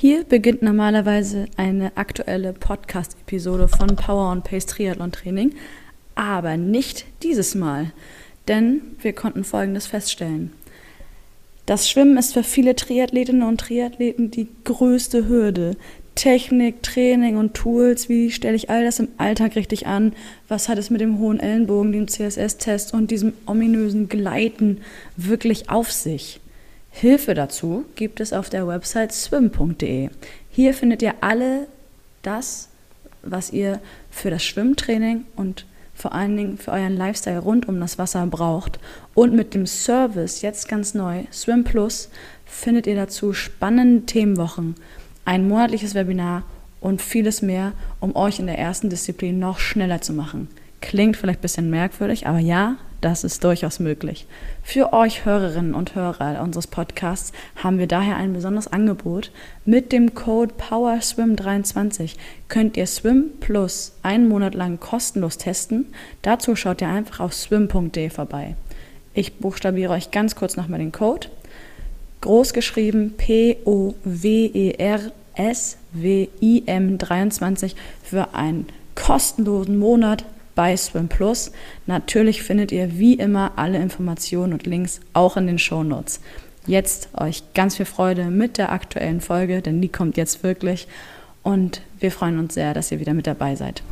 Hier beginnt normalerweise eine aktuelle Podcast-Episode von Power und Pace Triathlon Training, aber nicht dieses Mal, denn wir konnten Folgendes feststellen. Das Schwimmen ist für viele Triathletinnen und Triathleten die größte Hürde. Technik, Training und Tools, wie stelle ich all das im Alltag richtig an? Was hat es mit dem hohen Ellenbogen, dem CSS-Test und diesem ominösen Gleiten wirklich auf sich? Hilfe dazu gibt es auf der Website swim.de. Hier findet ihr alle das, was ihr für das Schwimmtraining und vor allen Dingen für euren Lifestyle rund um das Wasser braucht. Und mit dem Service, jetzt ganz neu, Swim Plus, findet ihr dazu spannende Themenwochen, ein monatliches Webinar und vieles mehr, um euch in der ersten Disziplin noch schneller zu machen. Klingt vielleicht ein bisschen merkwürdig, aber ja, das ist durchaus möglich. Für euch Hörerinnen und Hörer unseres Podcasts haben wir daher ein besonderes Angebot. Mit dem Code POWERSWIM23 könnt ihr Swim Plus einen Monat lang kostenlos testen. Dazu schaut ihr einfach auf swim.de vorbei. Ich buchstabiere euch ganz kurz nochmal den Code. Groß geschrieben P-O-W-E-R-S-W-I-M 23 für einen kostenlosen Monat bei Swim Plus. Natürlich findet ihr wie immer alle Informationen und Links auch in den Show Notes. Jetzt euch ganz viel Freude mit der aktuellen Folge, denn die kommt jetzt wirklich. Und wir freuen uns sehr, dass ihr wieder mit dabei seid.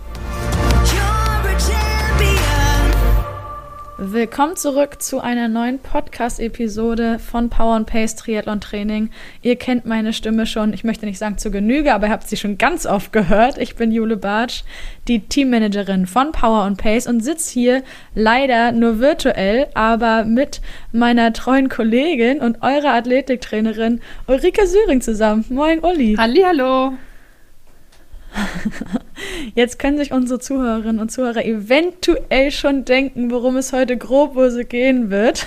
Willkommen zurück zu einer neuen Podcast-Episode von Power and Pace Triathlon Training. Ihr kennt meine Stimme schon, ich möchte nicht sagen zu Genüge, aber ihr habt sie schon ganz oft gehört. Ich bin Jule Bartsch, die Teammanagerin von Power and Pace und sitze hier leider nur virtuell, aber mit meiner treuen Kollegin und eurer Athletiktrainerin Ulrike Süring zusammen. Moin, Uli. Hallihallo. Jetzt können sich unsere Zuhörerinnen und Zuhörer eventuell schon denken, worum es heute grob so gehen wird.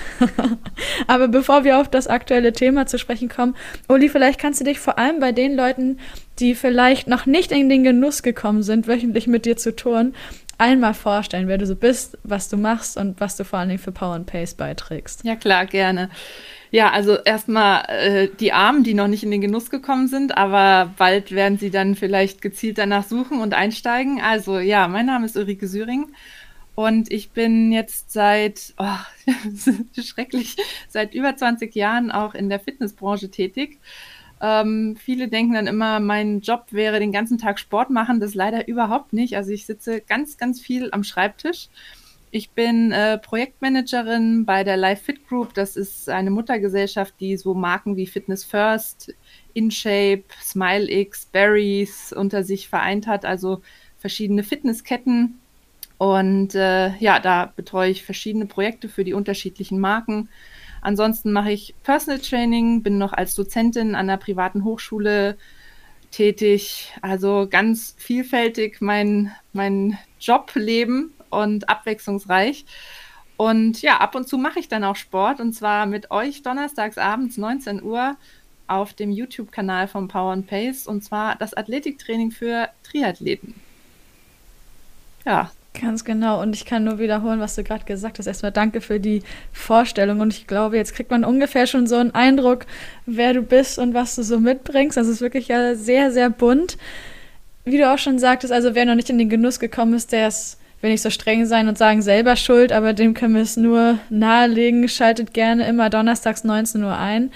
Aber bevor wir auf das aktuelle Thema zu sprechen kommen, Uli, vielleicht kannst du dich vor allem bei den Leuten, die vielleicht noch nicht in den Genuss gekommen sind, wöchentlich mit dir zu touren, einmal vorstellen, wer du so bist, was du machst und was du vor allen Dingen für Power and Pace beiträgst. Ja, klar, gerne. Ja, also erstmal äh, die Armen, die noch nicht in den Genuss gekommen sind, aber bald werden sie dann vielleicht gezielt danach suchen und einsteigen. Also ja, mein Name ist Ulrike Süring und ich bin jetzt seit, oh, schrecklich, seit über 20 Jahren auch in der Fitnessbranche tätig. Ähm, viele denken dann immer, mein Job wäre den ganzen Tag Sport machen. Das leider überhaupt nicht. Also ich sitze ganz, ganz viel am Schreibtisch ich bin äh, Projektmanagerin bei der Live Fit Group. Das ist eine Muttergesellschaft, die so Marken wie Fitness First, InShape, SmileX, Berries unter sich vereint hat, also verschiedene Fitnessketten. Und äh, ja, da betreue ich verschiedene Projekte für die unterschiedlichen Marken. Ansonsten mache ich Personal Training, bin noch als Dozentin an einer privaten Hochschule tätig. Also ganz vielfältig mein, mein Jobleben und abwechslungsreich. Und ja, ab und zu mache ich dann auch Sport und zwar mit euch donnerstags abends 19 Uhr auf dem YouTube-Kanal von Power and Pace und zwar das Athletiktraining für Triathleten. Ja. Ganz genau. Und ich kann nur wiederholen, was du gerade gesagt hast. Erstmal danke für die Vorstellung. Und ich glaube, jetzt kriegt man ungefähr schon so einen Eindruck, wer du bist und was du so mitbringst. Das ist wirklich ja sehr, sehr bunt. Wie du auch schon sagtest, also wer noch nicht in den Genuss gekommen ist, der ist will nicht so streng sein und sagen, selber schuld, aber dem können wir es nur nahelegen. Schaltet gerne immer donnerstags 19 Uhr ein.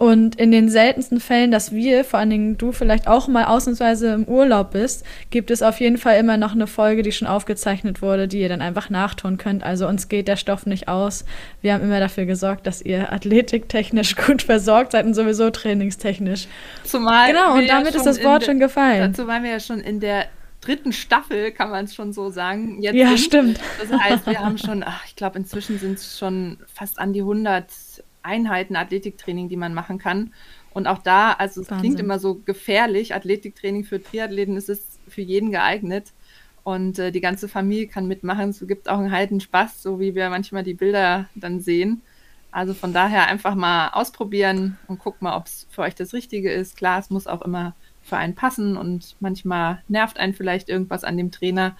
Und in den seltensten Fällen, dass wir, vor allen Dingen du vielleicht auch mal ausnahmsweise im Urlaub bist, gibt es auf jeden Fall immer noch eine Folge, die schon aufgezeichnet wurde, die ihr dann einfach nachtun könnt. Also uns geht der Stoff nicht aus. Wir haben immer dafür gesorgt, dass ihr athletiktechnisch gut versorgt seid und sowieso trainingstechnisch. Zumal genau, und damit ja ist das Wort schon gefallen. Dazu waren wir ja schon in der dritten Staffel, kann man es schon so sagen. Jetzt ja, sind. stimmt. Das heißt, wir haben schon, ach, ich glaube, inzwischen sind es schon fast an die 100 Einheiten Athletiktraining, die man machen kann. Und auch da, also es Wahnsinn. klingt immer so gefährlich, Athletiktraining für Triathleten ist es für jeden geeignet. Und äh, die ganze Familie kann mitmachen. Es gibt auch einen halben Spaß, so wie wir manchmal die Bilder dann sehen. Also von daher einfach mal ausprobieren und guck mal, ob es für euch das Richtige ist. Klar, es muss auch immer für einen passen und manchmal nervt einen vielleicht irgendwas an dem Trainer.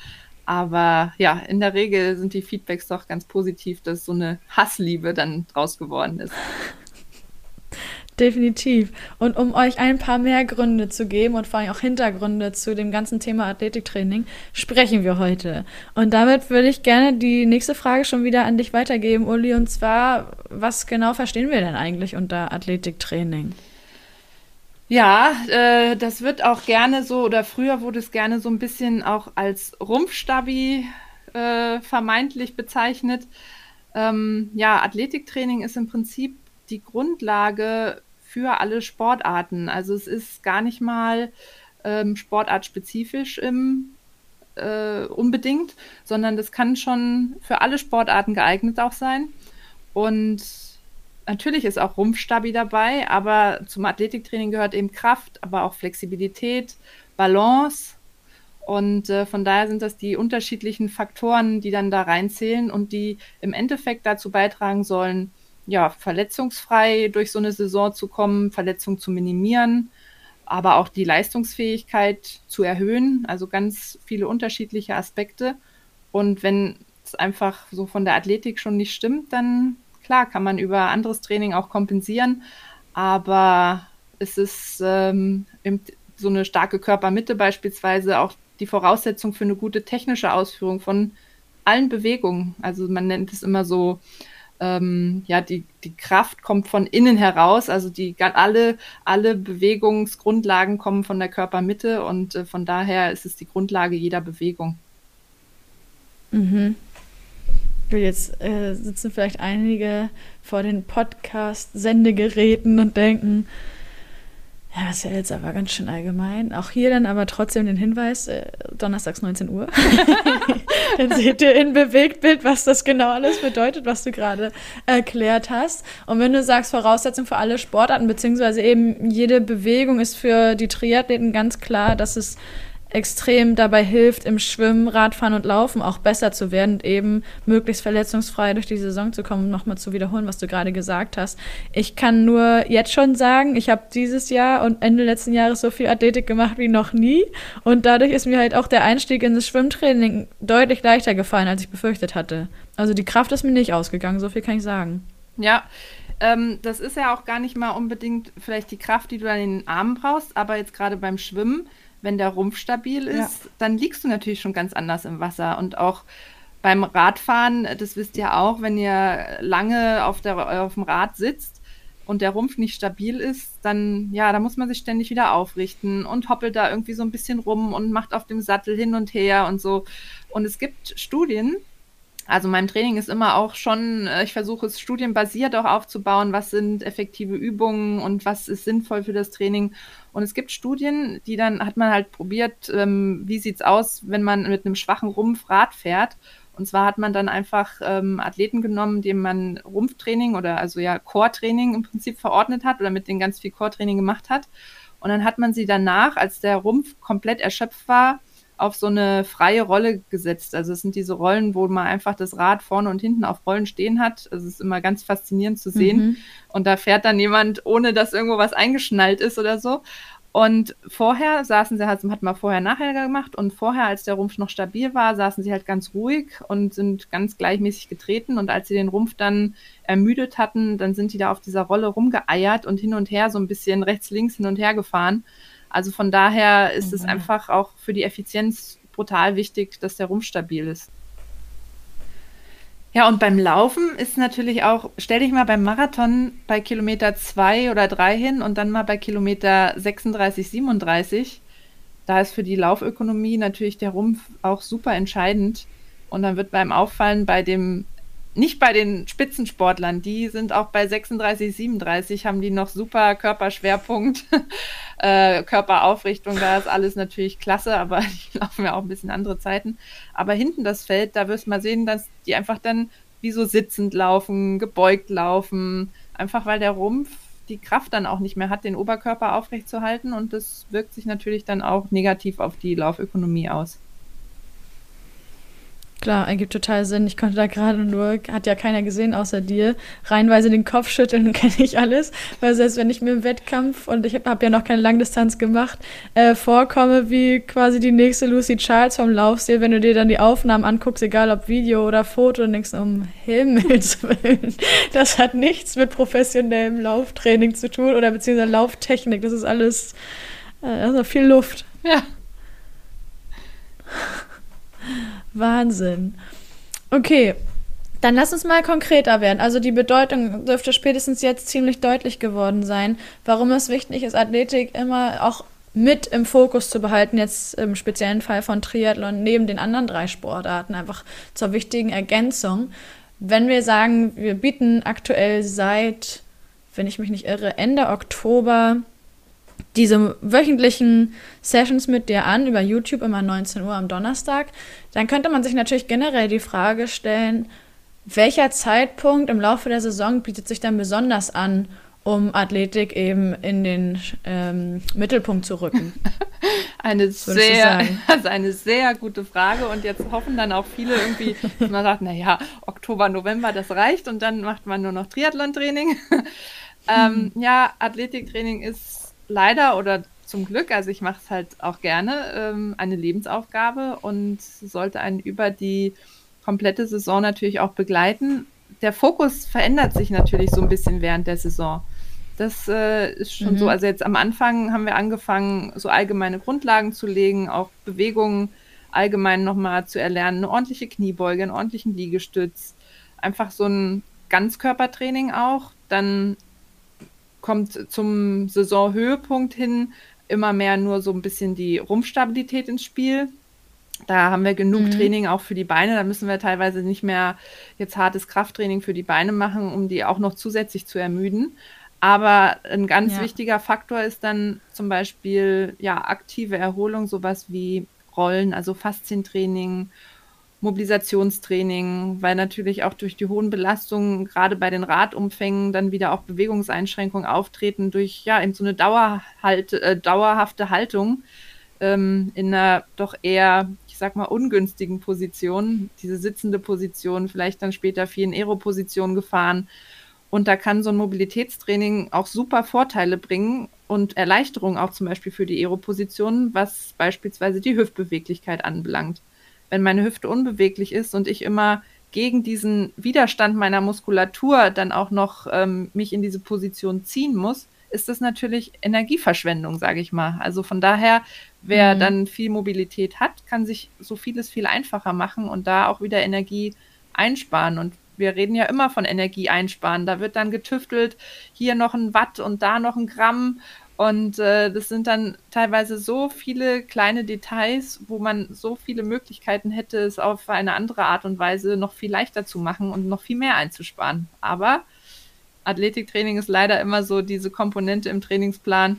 Aber ja, in der Regel sind die Feedbacks doch ganz positiv, dass so eine Hassliebe dann draus geworden ist. Definitiv. Und um euch ein paar mehr Gründe zu geben und vor allem auch Hintergründe zu dem ganzen Thema Athletiktraining, sprechen wir heute. Und damit würde ich gerne die nächste Frage schon wieder an dich weitergeben, Uli. Und zwar, was genau verstehen wir denn eigentlich unter Athletiktraining? Ja, äh, das wird auch gerne so, oder früher wurde es gerne so ein bisschen auch als Rumpfstabi äh, vermeintlich bezeichnet. Ähm, ja, Athletiktraining ist im Prinzip die Grundlage für alle Sportarten. Also es ist gar nicht mal ähm, sportartspezifisch im, äh, unbedingt, sondern das kann schon für alle Sportarten geeignet auch sein. Und natürlich ist auch Rumpfstabi dabei, aber zum Athletiktraining gehört eben Kraft, aber auch Flexibilität, Balance. Und äh, von daher sind das die unterschiedlichen Faktoren, die dann da reinzählen und die im Endeffekt dazu beitragen sollen, ja, verletzungsfrei durch so eine Saison zu kommen, Verletzungen zu minimieren, aber auch die Leistungsfähigkeit zu erhöhen. Also ganz viele unterschiedliche Aspekte. Und wenn es einfach so von der Athletik schon nicht stimmt, dann klar kann man über anderes Training auch kompensieren. Aber es ist ähm, so eine starke Körpermitte beispielsweise auch die Voraussetzung für eine gute technische Ausführung von allen Bewegungen. Also man nennt es immer so ähm, ja, die, die Kraft kommt von innen heraus, also die alle, alle Bewegungsgrundlagen kommen von der Körpermitte und äh, von daher ist es die Grundlage jeder Bewegung. Mhm. Jetzt äh, sitzen vielleicht einige vor den Podcast-Sendegeräten und denken, ja, das ist ja jetzt aber ganz schön allgemein. Auch hier dann aber trotzdem den Hinweis, äh, donnerstags 19 Uhr. dann seht ihr in Bewegtbild, was das genau alles bedeutet, was du gerade erklärt hast. Und wenn du sagst, Voraussetzung für alle Sportarten, beziehungsweise eben jede Bewegung ist für die Triathleten ganz klar, dass es extrem dabei hilft, im Schwimmen, Radfahren und Laufen auch besser zu werden und eben möglichst verletzungsfrei durch die Saison zu kommen, um nochmal zu wiederholen, was du gerade gesagt hast. Ich kann nur jetzt schon sagen, ich habe dieses Jahr und Ende letzten Jahres so viel Athletik gemacht wie noch nie und dadurch ist mir halt auch der Einstieg in das Schwimmtraining deutlich leichter gefallen, als ich befürchtet hatte. Also die Kraft ist mir nicht ausgegangen, so viel kann ich sagen. Ja, ähm, das ist ja auch gar nicht mal unbedingt vielleicht die Kraft, die du an den Armen brauchst, aber jetzt gerade beim Schwimmen wenn der Rumpf stabil ist, ja. dann liegst du natürlich schon ganz anders im Wasser. Und auch beim Radfahren, das wisst ihr auch, wenn ihr lange auf, der, auf dem Rad sitzt und der Rumpf nicht stabil ist, dann, ja, da muss man sich ständig wieder aufrichten und hoppelt da irgendwie so ein bisschen rum und macht auf dem Sattel hin und her und so. Und es gibt Studien, also mein Training ist immer auch schon, äh, ich versuche es studienbasiert auch aufzubauen, was sind effektive Übungen und was ist sinnvoll für das Training. Und es gibt Studien, die dann hat man halt probiert, ähm, wie es aus, wenn man mit einem schwachen Rumpf Rad fährt. Und zwar hat man dann einfach ähm, Athleten genommen, denen man Rumpftraining oder also ja Core-Training im Prinzip verordnet hat oder mit denen ganz viel Core-Training gemacht hat. Und dann hat man sie danach, als der Rumpf komplett erschöpft war, auf so eine freie Rolle gesetzt. Also es sind diese Rollen, wo man einfach das Rad vorne und hinten auf Rollen stehen hat. Also es ist immer ganz faszinierend zu sehen. Mhm. Und da fährt dann jemand, ohne dass irgendwo was eingeschnallt ist oder so. Und vorher saßen sie halt, hat man vorher nachher gemacht und vorher, als der Rumpf noch stabil war, saßen sie halt ganz ruhig und sind ganz gleichmäßig getreten. Und als sie den Rumpf dann ermüdet hatten, dann sind die da auf dieser Rolle rumgeeiert und hin und her so ein bisschen rechts, links hin und her gefahren. Also von daher ist mhm. es einfach auch für die Effizienz brutal wichtig, dass der Rumpf stabil ist. Ja, und beim Laufen ist natürlich auch, stell dich mal beim Marathon bei Kilometer zwei oder drei hin und dann mal bei Kilometer 36, 37. Da ist für die Laufökonomie natürlich der Rumpf auch super entscheidend. Und dann wird beim Auffallen bei dem nicht bei den Spitzensportlern, die sind auch bei 36, 37, haben die noch super Körperschwerpunkt, äh, Körperaufrichtung, da ist alles natürlich klasse, aber die laufen ja auch ein bisschen andere Zeiten. Aber hinten das Feld, da wirst du mal sehen, dass die einfach dann wie so sitzend laufen, gebeugt laufen, einfach weil der Rumpf die Kraft dann auch nicht mehr hat, den Oberkörper aufrechtzuerhalten und das wirkt sich natürlich dann auch negativ auf die Laufökonomie aus. Klar, ergibt total Sinn. Ich konnte da gerade nur, hat ja keiner gesehen außer dir, reinweise den Kopf schütteln, kenne ich alles. Weil selbst wenn ich mir im Wettkampf, und ich habe hab ja noch keine Langdistanz gemacht, äh, vorkomme wie quasi die nächste Lucy Charles vom Laufstil, wenn du dir dann die Aufnahmen anguckst, egal ob Video oder Foto, und denkst, um Himmels Willen, das hat nichts mit professionellem Lauftraining zu tun oder beziehungsweise Lauftechnik. Das ist alles, äh, also viel Luft. Ja. Wahnsinn. Okay, dann lass uns mal konkreter werden. Also die Bedeutung dürfte spätestens jetzt ziemlich deutlich geworden sein, warum es wichtig ist, Athletik immer auch mit im Fokus zu behalten, jetzt im speziellen Fall von Triathlon neben den anderen drei Sportarten, einfach zur wichtigen Ergänzung. Wenn wir sagen, wir bieten aktuell seit, wenn ich mich nicht irre, Ende Oktober diese wöchentlichen Sessions mit dir an über YouTube immer 19 Uhr am Donnerstag, dann könnte man sich natürlich generell die Frage stellen, welcher Zeitpunkt im Laufe der Saison bietet sich dann besonders an, um Athletik eben in den ähm, Mittelpunkt zu rücken? eine sehr, also eine sehr gute Frage und jetzt hoffen dann auch viele irgendwie, dass man sagt, naja, Oktober, November, das reicht und dann macht man nur noch Triathlon-Training. ähm, hm. Ja, Athletiktraining ist leider oder zum Glück, also ich mache es halt auch gerne, ähm, eine Lebensaufgabe und sollte einen über die komplette Saison natürlich auch begleiten. Der Fokus verändert sich natürlich so ein bisschen während der Saison. Das äh, ist schon mhm. so. Also jetzt am Anfang haben wir angefangen, so allgemeine Grundlagen zu legen, auch Bewegungen allgemein nochmal zu erlernen, eine ordentliche Kniebeuge, einen ordentlichen Liegestütz, einfach so ein Ganzkörpertraining auch. Dann kommt zum Saisonhöhepunkt hin immer mehr nur so ein bisschen die Rumpfstabilität ins Spiel. Da haben wir genug mhm. Training auch für die Beine. Da müssen wir teilweise nicht mehr jetzt hartes Krafttraining für die Beine machen, um die auch noch zusätzlich zu ermüden. Aber ein ganz ja. wichtiger Faktor ist dann zum Beispiel ja aktive Erholung, sowas wie Rollen, also Faszientraining Mobilisationstraining, weil natürlich auch durch die hohen Belastungen, gerade bei den Radumfängen, dann wieder auch Bewegungseinschränkungen auftreten durch ja eben so eine Dauerhalt, äh, dauerhafte Haltung ähm, in einer doch eher, ich sag mal, ungünstigen Position, diese sitzende Position, vielleicht dann später viel in Aero-Position gefahren. Und da kann so ein Mobilitätstraining auch super Vorteile bringen und Erleichterung auch zum Beispiel für die Aero-Position, was beispielsweise die Hüftbeweglichkeit anbelangt wenn meine Hüfte unbeweglich ist und ich immer gegen diesen Widerstand meiner Muskulatur dann auch noch ähm, mich in diese Position ziehen muss, ist das natürlich Energieverschwendung, sage ich mal. Also von daher, wer mhm. dann viel Mobilität hat, kann sich so vieles viel einfacher machen und da auch wieder Energie einsparen. Und wir reden ja immer von Energie einsparen. Da wird dann getüftelt, hier noch ein Watt und da noch ein Gramm. Und äh, das sind dann teilweise so viele kleine Details, wo man so viele Möglichkeiten hätte, es auf eine andere Art und Weise noch viel leichter zu machen und noch viel mehr einzusparen. Aber Athletiktraining ist leider immer so diese Komponente im Trainingsplan.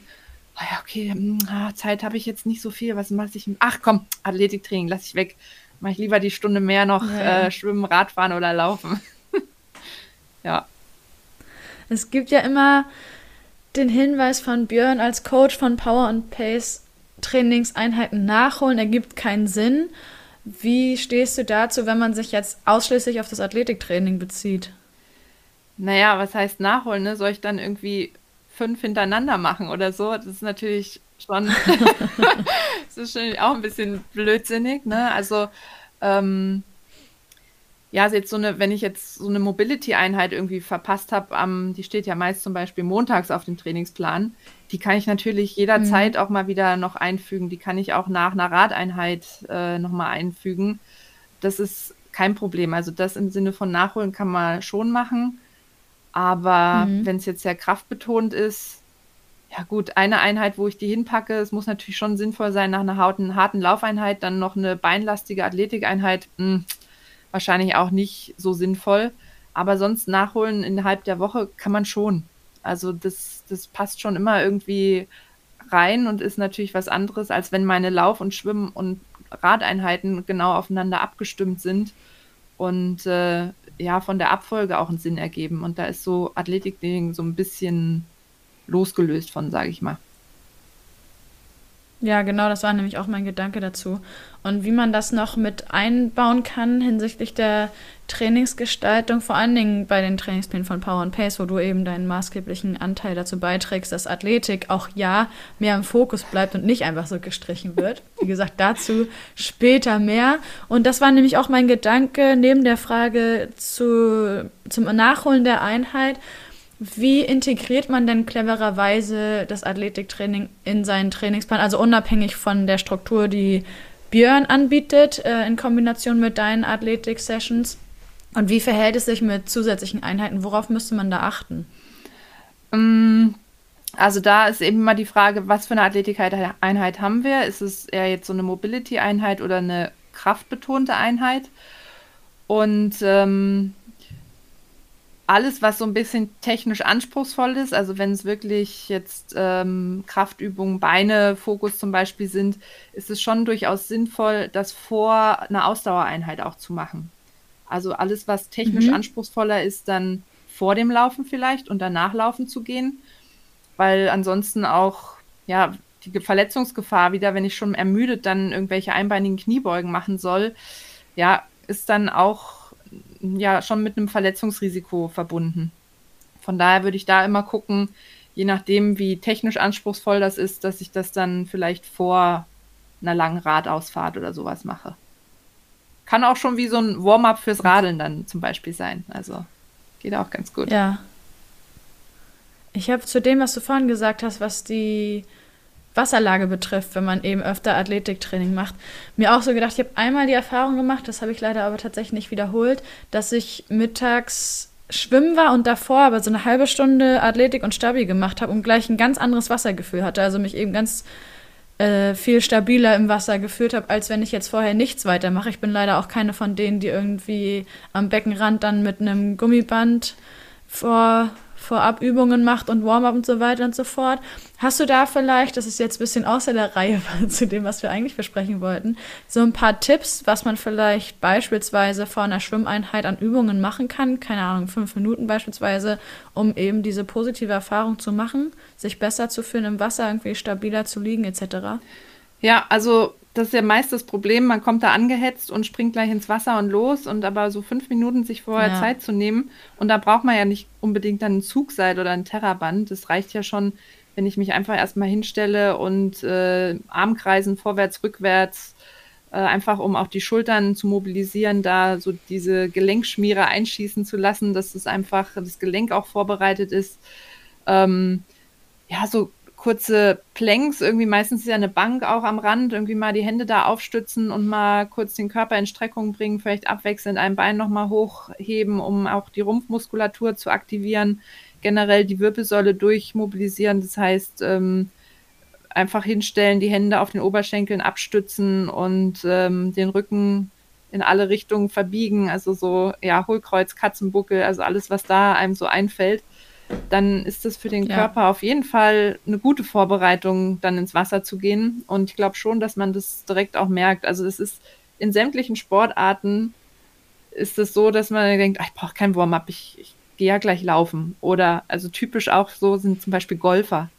Oh ja, okay, hm, ah, Zeit habe ich jetzt nicht so viel. Was mache ich? Ach komm, Athletiktraining, lasse ich weg. Mache ich lieber die Stunde mehr noch ja. äh, schwimmen, Radfahren oder laufen. ja. Es gibt ja immer den Hinweis von Björn als Coach von Power und Pace Trainingseinheiten nachholen ergibt keinen Sinn. Wie stehst du dazu, wenn man sich jetzt ausschließlich auf das Athletiktraining bezieht? Naja, was heißt nachholen? Ne? Soll ich dann irgendwie fünf hintereinander machen oder so? Das ist natürlich schon, das ist schon auch ein bisschen blödsinnig. Ne? Also ähm, ja, also jetzt so eine, wenn ich jetzt so eine Mobility-Einheit irgendwie verpasst habe, ähm, die steht ja meist zum Beispiel montags auf dem Trainingsplan, die kann ich natürlich jederzeit mhm. auch mal wieder noch einfügen. Die kann ich auch nach einer Radeinheit äh, nochmal einfügen. Das ist kein Problem. Also das im Sinne von Nachholen kann man schon machen. Aber mhm. wenn es jetzt sehr kraftbetont ist, ja gut, eine Einheit, wo ich die hinpacke, es muss natürlich schon sinnvoll sein, nach einer harten, harten Laufeinheit dann noch eine beinlastige Athletikeinheit. Mh, hm, wahrscheinlich auch nicht so sinnvoll. Aber sonst nachholen innerhalb der Woche kann man schon. Also das, das passt schon immer irgendwie rein und ist natürlich was anderes, als wenn meine Lauf- und Schwimm- und Radeinheiten genau aufeinander abgestimmt sind und äh, ja, von der Abfolge auch einen Sinn ergeben. Und da ist so Athletiktraining so ein bisschen losgelöst von, sage ich mal. Ja, genau, das war nämlich auch mein Gedanke dazu. Und wie man das noch mit einbauen kann hinsichtlich der Trainingsgestaltung, vor allen Dingen bei den Trainingsplänen von Power and Pace, wo du eben deinen maßgeblichen Anteil dazu beiträgst, dass Athletik auch ja mehr im Fokus bleibt und nicht einfach so gestrichen wird. Wie gesagt, dazu später mehr. Und das war nämlich auch mein Gedanke neben der Frage zu, zum Nachholen der Einheit wie integriert man denn clevererweise das Athletiktraining in seinen Trainingsplan, also unabhängig von der Struktur, die Björn anbietet, äh, in Kombination mit deinen Athletik-Sessions? Und wie verhält es sich mit zusätzlichen Einheiten? Worauf müsste man da achten? Ähm, also da ist eben mal die Frage, was für eine Athletikeinheit haben wir? Ist es eher jetzt so eine Mobility-Einheit oder eine kraftbetonte Einheit? Und ähm, alles, was so ein bisschen technisch anspruchsvoll ist, also wenn es wirklich jetzt ähm, Kraftübungen, Beine, Fokus zum Beispiel sind, ist es schon durchaus sinnvoll, das vor einer Ausdauereinheit auch zu machen. Also alles, was technisch mhm. anspruchsvoller ist, dann vor dem Laufen vielleicht und danach laufen zu gehen, weil ansonsten auch, ja, die Verletzungsgefahr wieder, wenn ich schon ermüdet dann irgendwelche einbeinigen Kniebeugen machen soll, ja, ist dann auch ja schon mit einem Verletzungsrisiko verbunden. Von daher würde ich da immer gucken, je nachdem, wie technisch anspruchsvoll das ist, dass ich das dann vielleicht vor einer langen Radausfahrt oder sowas mache. Kann auch schon wie so ein Warm-up fürs Radeln dann zum Beispiel sein. Also geht auch ganz gut. Ja. Ich habe zu dem, was du vorhin gesagt hast, was die Wasserlage betrifft, wenn man eben öfter Athletiktraining macht. Mir auch so gedacht, ich habe einmal die Erfahrung gemacht, das habe ich leider aber tatsächlich nicht wiederholt, dass ich mittags schwimmen war und davor aber so eine halbe Stunde Athletik und Stabi gemacht habe und gleich ein ganz anderes Wassergefühl hatte. Also mich eben ganz äh, viel stabiler im Wasser gefühlt habe, als wenn ich jetzt vorher nichts weitermache. Ich bin leider auch keine von denen, die irgendwie am Beckenrand dann mit einem Gummiband vor vorab Übungen macht und Warm-up und so weiter und so fort. Hast du da vielleicht, das ist jetzt ein bisschen außer der Reihe zu dem, was wir eigentlich besprechen wollten, so ein paar Tipps, was man vielleicht beispielsweise vor einer Schwimmeinheit an Übungen machen kann? Keine Ahnung, fünf Minuten beispielsweise, um eben diese positive Erfahrung zu machen, sich besser zu fühlen im Wasser, irgendwie stabiler zu liegen etc. Ja, also das ist ja meist das Problem, man kommt da angehetzt und springt gleich ins Wasser und los und aber so fünf Minuten sich vorher ja. Zeit zu nehmen und da braucht man ja nicht unbedingt dann ein Zugseil oder ein Terraband. Das reicht ja schon, wenn ich mich einfach erstmal hinstelle und äh, Armkreisen vorwärts, rückwärts, äh, einfach um auch die Schultern zu mobilisieren, da so diese Gelenkschmiere einschießen zu lassen, dass es einfach das Gelenk auch vorbereitet ist. Ähm, ja, so kurze Planks, irgendwie meistens ist ja eine Bank auch am Rand, irgendwie mal die Hände da aufstützen und mal kurz den Körper in Streckung bringen, vielleicht abwechselnd ein Bein nochmal hochheben, um auch die Rumpfmuskulatur zu aktivieren, generell die Wirbelsäule durchmobilisieren, das heißt ähm, einfach hinstellen, die Hände auf den Oberschenkeln abstützen und ähm, den Rücken in alle Richtungen verbiegen, also so, ja, Hohlkreuz, Katzenbuckel, also alles, was da einem so einfällt dann ist es für den ja. Körper auf jeden Fall eine gute Vorbereitung, dann ins Wasser zu gehen. Und ich glaube schon, dass man das direkt auch merkt. Also es ist in sämtlichen Sportarten ist es so, dass man denkt, ach, ich brauche kein Warm-up, ich, ich gehe ja gleich laufen. Oder also typisch auch so sind zum Beispiel Golfer.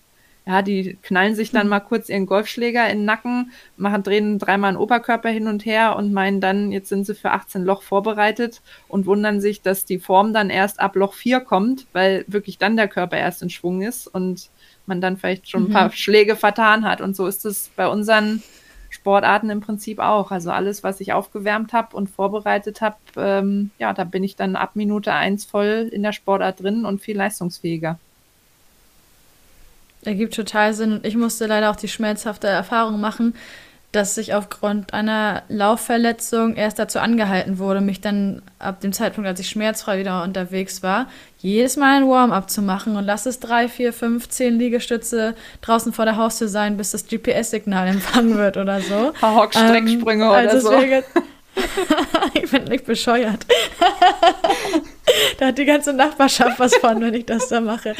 Ja, die knallen sich dann hm. mal kurz ihren Golfschläger in den Nacken, machen, drehen dreimal den Oberkörper hin und her und meinen dann, jetzt sind sie für 18 Loch vorbereitet und wundern sich, dass die Form dann erst ab Loch 4 kommt, weil wirklich dann der Körper erst in Schwung ist und man dann vielleicht schon ein mhm. paar Schläge vertan hat. Und so ist es bei unseren Sportarten im Prinzip auch. Also alles, was ich aufgewärmt habe und vorbereitet habe, ähm, ja, da bin ich dann ab Minute 1 voll in der Sportart drin und viel leistungsfähiger. Ergibt total Sinn. Und ich musste leider auch die schmerzhafte Erfahrung machen, dass ich aufgrund einer Laufverletzung erst dazu angehalten wurde, mich dann ab dem Zeitpunkt, als ich schmerzfrei wieder unterwegs war, jedes Mal ein Warm-up zu machen und lass es drei, vier, fünf, zehn Liegestütze draußen vor der Haustür sein, bis das GPS-Signal empfangen wird oder so. Hock-Strecksprünge ähm, oder also so. ich bin nicht bescheuert. da hat die ganze Nachbarschaft was von, wenn ich das da mache.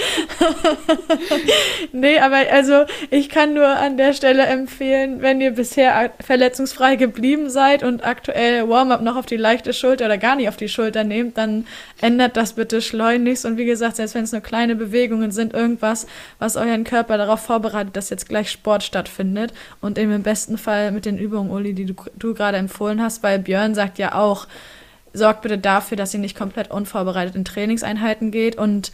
nee, aber also ich kann nur an der Stelle empfehlen, wenn ihr bisher verletzungsfrei geblieben seid und aktuell Warm-up noch auf die leichte Schulter oder gar nicht auf die Schulter nehmt, dann ändert das bitte schleunigst. Und wie gesagt, selbst wenn es nur kleine Bewegungen sind, irgendwas, was euren Körper darauf vorbereitet, dass jetzt gleich Sport stattfindet. Und eben im besten Fall mit den Übungen, Uli, die du, du gerade empfohlen hast, weil Björn sagt ja auch, sorgt bitte dafür, dass ihr nicht komplett unvorbereitet in Trainingseinheiten geht. Und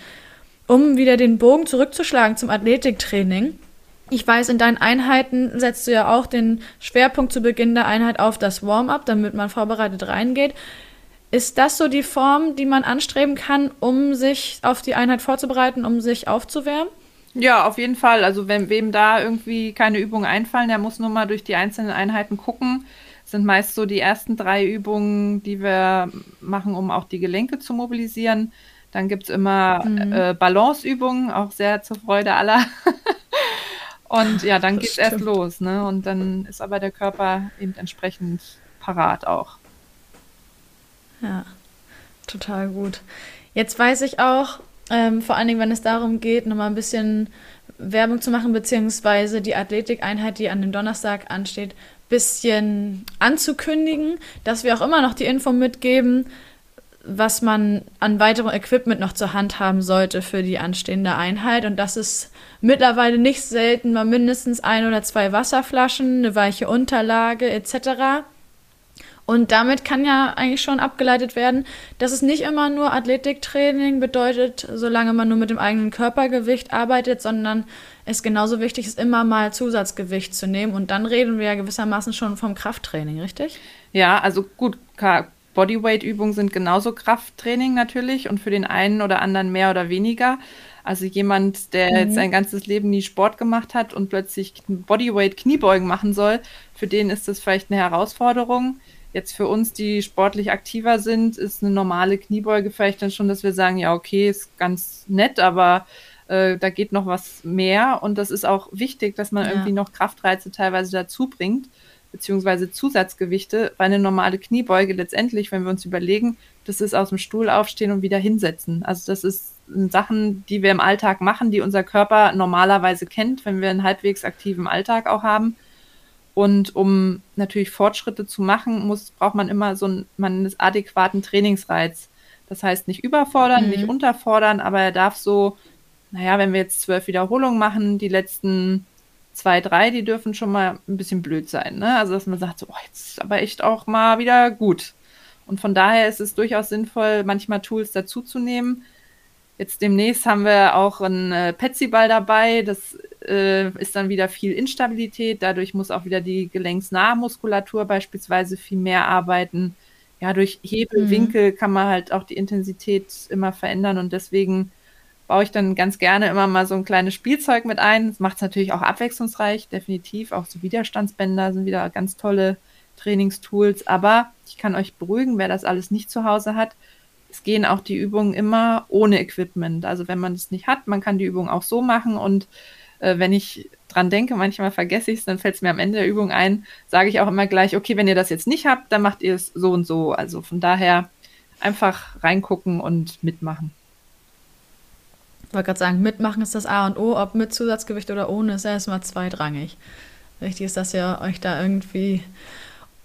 um wieder den Bogen zurückzuschlagen zum Athletiktraining, ich weiß, in deinen Einheiten setzt du ja auch den Schwerpunkt zu Beginn der Einheit auf das Warm-up, damit man vorbereitet reingeht. Ist das so die Form, die man anstreben kann, um sich auf die Einheit vorzubereiten, um sich aufzuwärmen? Ja, auf jeden Fall. Also wenn wem da irgendwie keine Übungen einfallen, der muss nur mal durch die einzelnen Einheiten gucken sind meist so die ersten drei Übungen, die wir machen, um auch die Gelenke zu mobilisieren. Dann gibt es immer mhm. äh, Balanceübungen, auch sehr zur Freude aller. Und ja, dann geht es erst los. Ne? Und dann ist aber der Körper eben entsprechend parat auch. Ja, total gut. Jetzt weiß ich auch, ähm, vor allen Dingen, wenn es darum geht, nochmal ein bisschen Werbung zu machen, beziehungsweise die Athletikeinheit, die an dem Donnerstag ansteht, bisschen anzukündigen, dass wir auch immer noch die Info mitgeben, was man an weiterem Equipment noch zur Hand haben sollte für die anstehende Einheit. Und das ist mittlerweile nicht selten mal mindestens ein oder zwei Wasserflaschen, eine weiche Unterlage etc. Und damit kann ja eigentlich schon abgeleitet werden, dass es nicht immer nur Athletiktraining bedeutet, solange man nur mit dem eigenen Körpergewicht arbeitet, sondern es genauso wichtig ist, immer mal Zusatzgewicht zu nehmen. Und dann reden wir ja gewissermaßen schon vom Krafttraining, richtig? Ja, also gut, Bodyweight-Übungen sind genauso Krafttraining natürlich und für den einen oder anderen mehr oder weniger. Also jemand, der mhm. jetzt sein ganzes Leben nie Sport gemacht hat und plötzlich Bodyweight-Kniebeugen machen soll, für den ist das vielleicht eine Herausforderung. Jetzt für uns, die sportlich aktiver sind, ist eine normale Kniebeuge vielleicht dann schon, dass wir sagen, ja, okay, ist ganz nett, aber äh, da geht noch was mehr. Und das ist auch wichtig, dass man ja. irgendwie noch Kraftreize teilweise dazu bringt, beziehungsweise Zusatzgewichte, weil eine normale Kniebeuge letztendlich, wenn wir uns überlegen, das ist aus dem Stuhl aufstehen und wieder hinsetzen. Also das ist Sachen, die wir im Alltag machen, die unser Körper normalerweise kennt, wenn wir einen halbwegs aktiven Alltag auch haben. Und um natürlich Fortschritte zu machen, muss, braucht man immer so einen, einen adäquaten Trainingsreiz. Das heißt, nicht überfordern, mhm. nicht unterfordern, aber er darf so, naja, wenn wir jetzt zwölf Wiederholungen machen, die letzten zwei, drei, die dürfen schon mal ein bisschen blöd sein. Ne? Also, dass man sagt, so, oh, jetzt ist aber echt auch mal wieder gut. Und von daher ist es durchaus sinnvoll, manchmal Tools dazuzunehmen. Jetzt demnächst haben wir auch einen äh, Petsy-Ball dabei. Das äh, ist dann wieder viel Instabilität. Dadurch muss auch wieder die gelenksnahe Muskulatur beispielsweise viel mehr arbeiten. Ja, durch Hebelwinkel mhm. kann man halt auch die Intensität immer verändern und deswegen baue ich dann ganz gerne immer mal so ein kleines Spielzeug mit ein. Das macht es natürlich auch abwechslungsreich, definitiv. Auch so Widerstandsbänder sind wieder ganz tolle Trainingstools. Aber ich kann euch beruhigen, wer das alles nicht zu Hause hat. Es gehen auch die Übungen immer ohne Equipment. Also wenn man es nicht hat, man kann die Übung auch so machen und äh, wenn ich dran denke, manchmal vergesse ich es, dann fällt es mir am Ende der Übung ein, sage ich auch immer gleich, okay, wenn ihr das jetzt nicht habt, dann macht ihr es so und so. Also von daher einfach reingucken und mitmachen. Ich wollte gerade sagen, mitmachen ist das A und O, ob mit Zusatzgewicht oder ohne, ist erstmal zweitrangig. Wichtig ist, dass ihr euch da irgendwie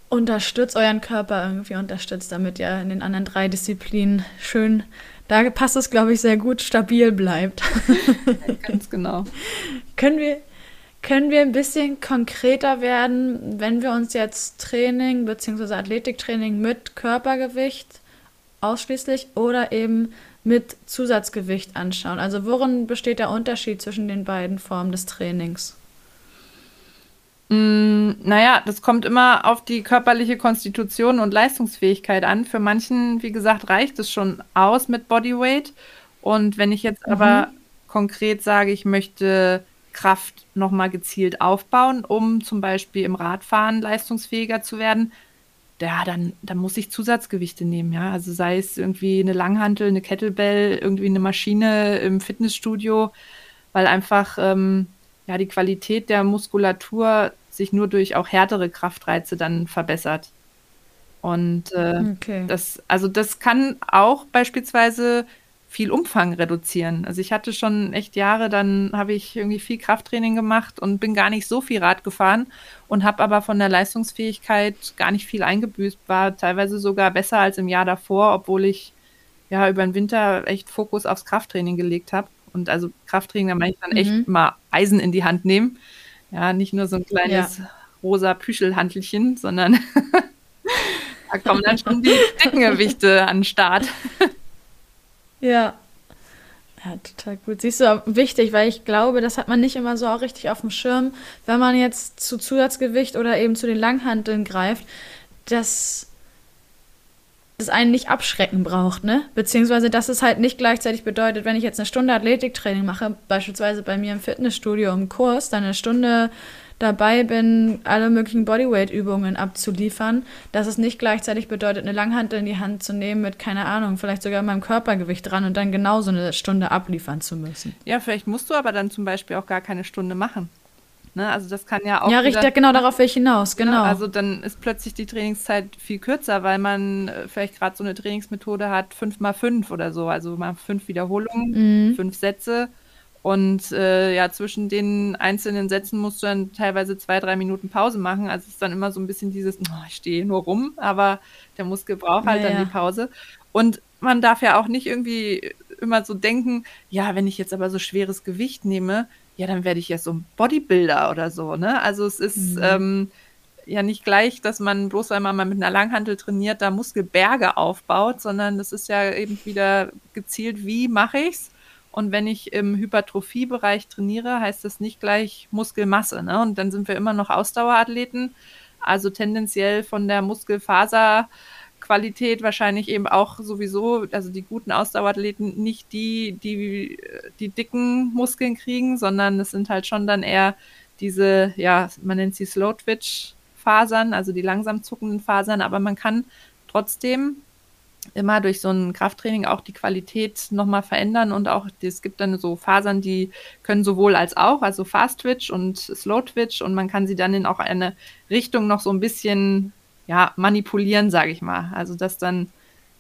unterstützt, euren Körper irgendwie unterstützt, damit ihr in den anderen drei Disziplinen schön da passt es, glaube ich, sehr gut, stabil bleibt. Ganz genau. können, wir, können wir ein bisschen konkreter werden, wenn wir uns jetzt Training bzw. Athletiktraining mit Körpergewicht ausschließlich oder eben mit Zusatzgewicht anschauen? Also worin besteht der Unterschied zwischen den beiden Formen des Trainings? Mm, naja, das kommt immer auf die körperliche Konstitution und Leistungsfähigkeit an. Für manchen, wie gesagt, reicht es schon aus mit Bodyweight. Und wenn ich jetzt mhm. aber konkret sage, ich möchte Kraft nochmal gezielt aufbauen, um zum Beispiel im Radfahren leistungsfähiger zu werden, ja, dann, dann muss ich Zusatzgewichte nehmen, ja. Also sei es irgendwie eine Langhantel, eine Kettlebell, irgendwie eine Maschine im Fitnessstudio, weil einfach ähm, ja die Qualität der Muskulatur sich nur durch auch härtere Kraftreize dann verbessert. Und äh, okay. das, also das kann auch beispielsweise viel Umfang reduzieren. Also ich hatte schon echt Jahre, dann habe ich irgendwie viel Krafttraining gemacht und bin gar nicht so viel Rad gefahren und habe aber von der Leistungsfähigkeit gar nicht viel eingebüßt, war teilweise sogar besser als im Jahr davor, obwohl ich ja über den Winter echt Fokus aufs Krafttraining gelegt habe. Und also Krafttraining, da meine ich dann mhm. echt mal Eisen in die Hand nehmen. Ja, nicht nur so ein kleines ja. rosa Püschelhantelchen, sondern Da kommen dann schon die Deckengewichte an den Start. Ja. Ja, total gut. Siehst du, wichtig, weil ich glaube, das hat man nicht immer so auch richtig auf dem Schirm, wenn man jetzt zu Zusatzgewicht oder eben zu den Langhanteln greift, dass das einen nicht abschrecken braucht, ne? Beziehungsweise, dass es halt nicht gleichzeitig bedeutet, wenn ich jetzt eine Stunde Athletiktraining mache, beispielsweise bei mir im Fitnessstudio im Kurs, dann eine Stunde dabei bin, alle möglichen Bodyweight-Übungen abzuliefern, dass es nicht gleichzeitig bedeutet, eine Langhantel in die Hand zu nehmen mit, keine Ahnung, vielleicht sogar meinem Körpergewicht dran und dann genauso eine Stunde abliefern zu müssen. Ja, vielleicht musst du aber dann zum Beispiel auch gar keine Stunde machen. Ne? Also das kann ja auch. Ja, richtig, genau darauf will ich hinaus, ne? genau. Ne? Also dann ist plötzlich die Trainingszeit viel kürzer, weil man äh, vielleicht gerade so eine Trainingsmethode hat, fünf mal fünf oder so. Also mal fünf Wiederholungen, mhm. fünf Sätze und äh, ja, zwischen den einzelnen Sätzen musst du dann teilweise zwei, drei Minuten Pause machen. Also es ist dann immer so ein bisschen dieses, oh, ich stehe nur rum, aber der Muskel braucht halt ja, dann ja. die Pause. Und man darf ja auch nicht irgendwie immer so denken, ja, wenn ich jetzt aber so schweres Gewicht nehme, ja, dann werde ich ja so ein Bodybuilder oder so, ne? Also es ist mhm. ähm, ja nicht gleich, dass man bloß weil man mal mit einer Langhantel trainiert, da Muskelberge aufbaut, sondern das ist ja eben wieder gezielt, wie mache ich's? Und wenn ich im Hypertrophiebereich trainiere, heißt das nicht gleich Muskelmasse. Ne? Und dann sind wir immer noch Ausdauerathleten. Also tendenziell von der Muskelfaserqualität wahrscheinlich eben auch sowieso, also die guten Ausdauerathleten, nicht die, die die dicken Muskeln kriegen, sondern es sind halt schon dann eher diese, ja, man nennt sie Slow Twitch Fasern, also die langsam zuckenden Fasern, aber man kann trotzdem immer durch so ein Krafttraining auch die Qualität nochmal verändern. Und auch es gibt dann so Fasern, die können sowohl als auch, also Fast Twitch und Slow Twitch und man kann sie dann in auch eine Richtung noch so ein bisschen ja manipulieren, sage ich mal. Also dass dann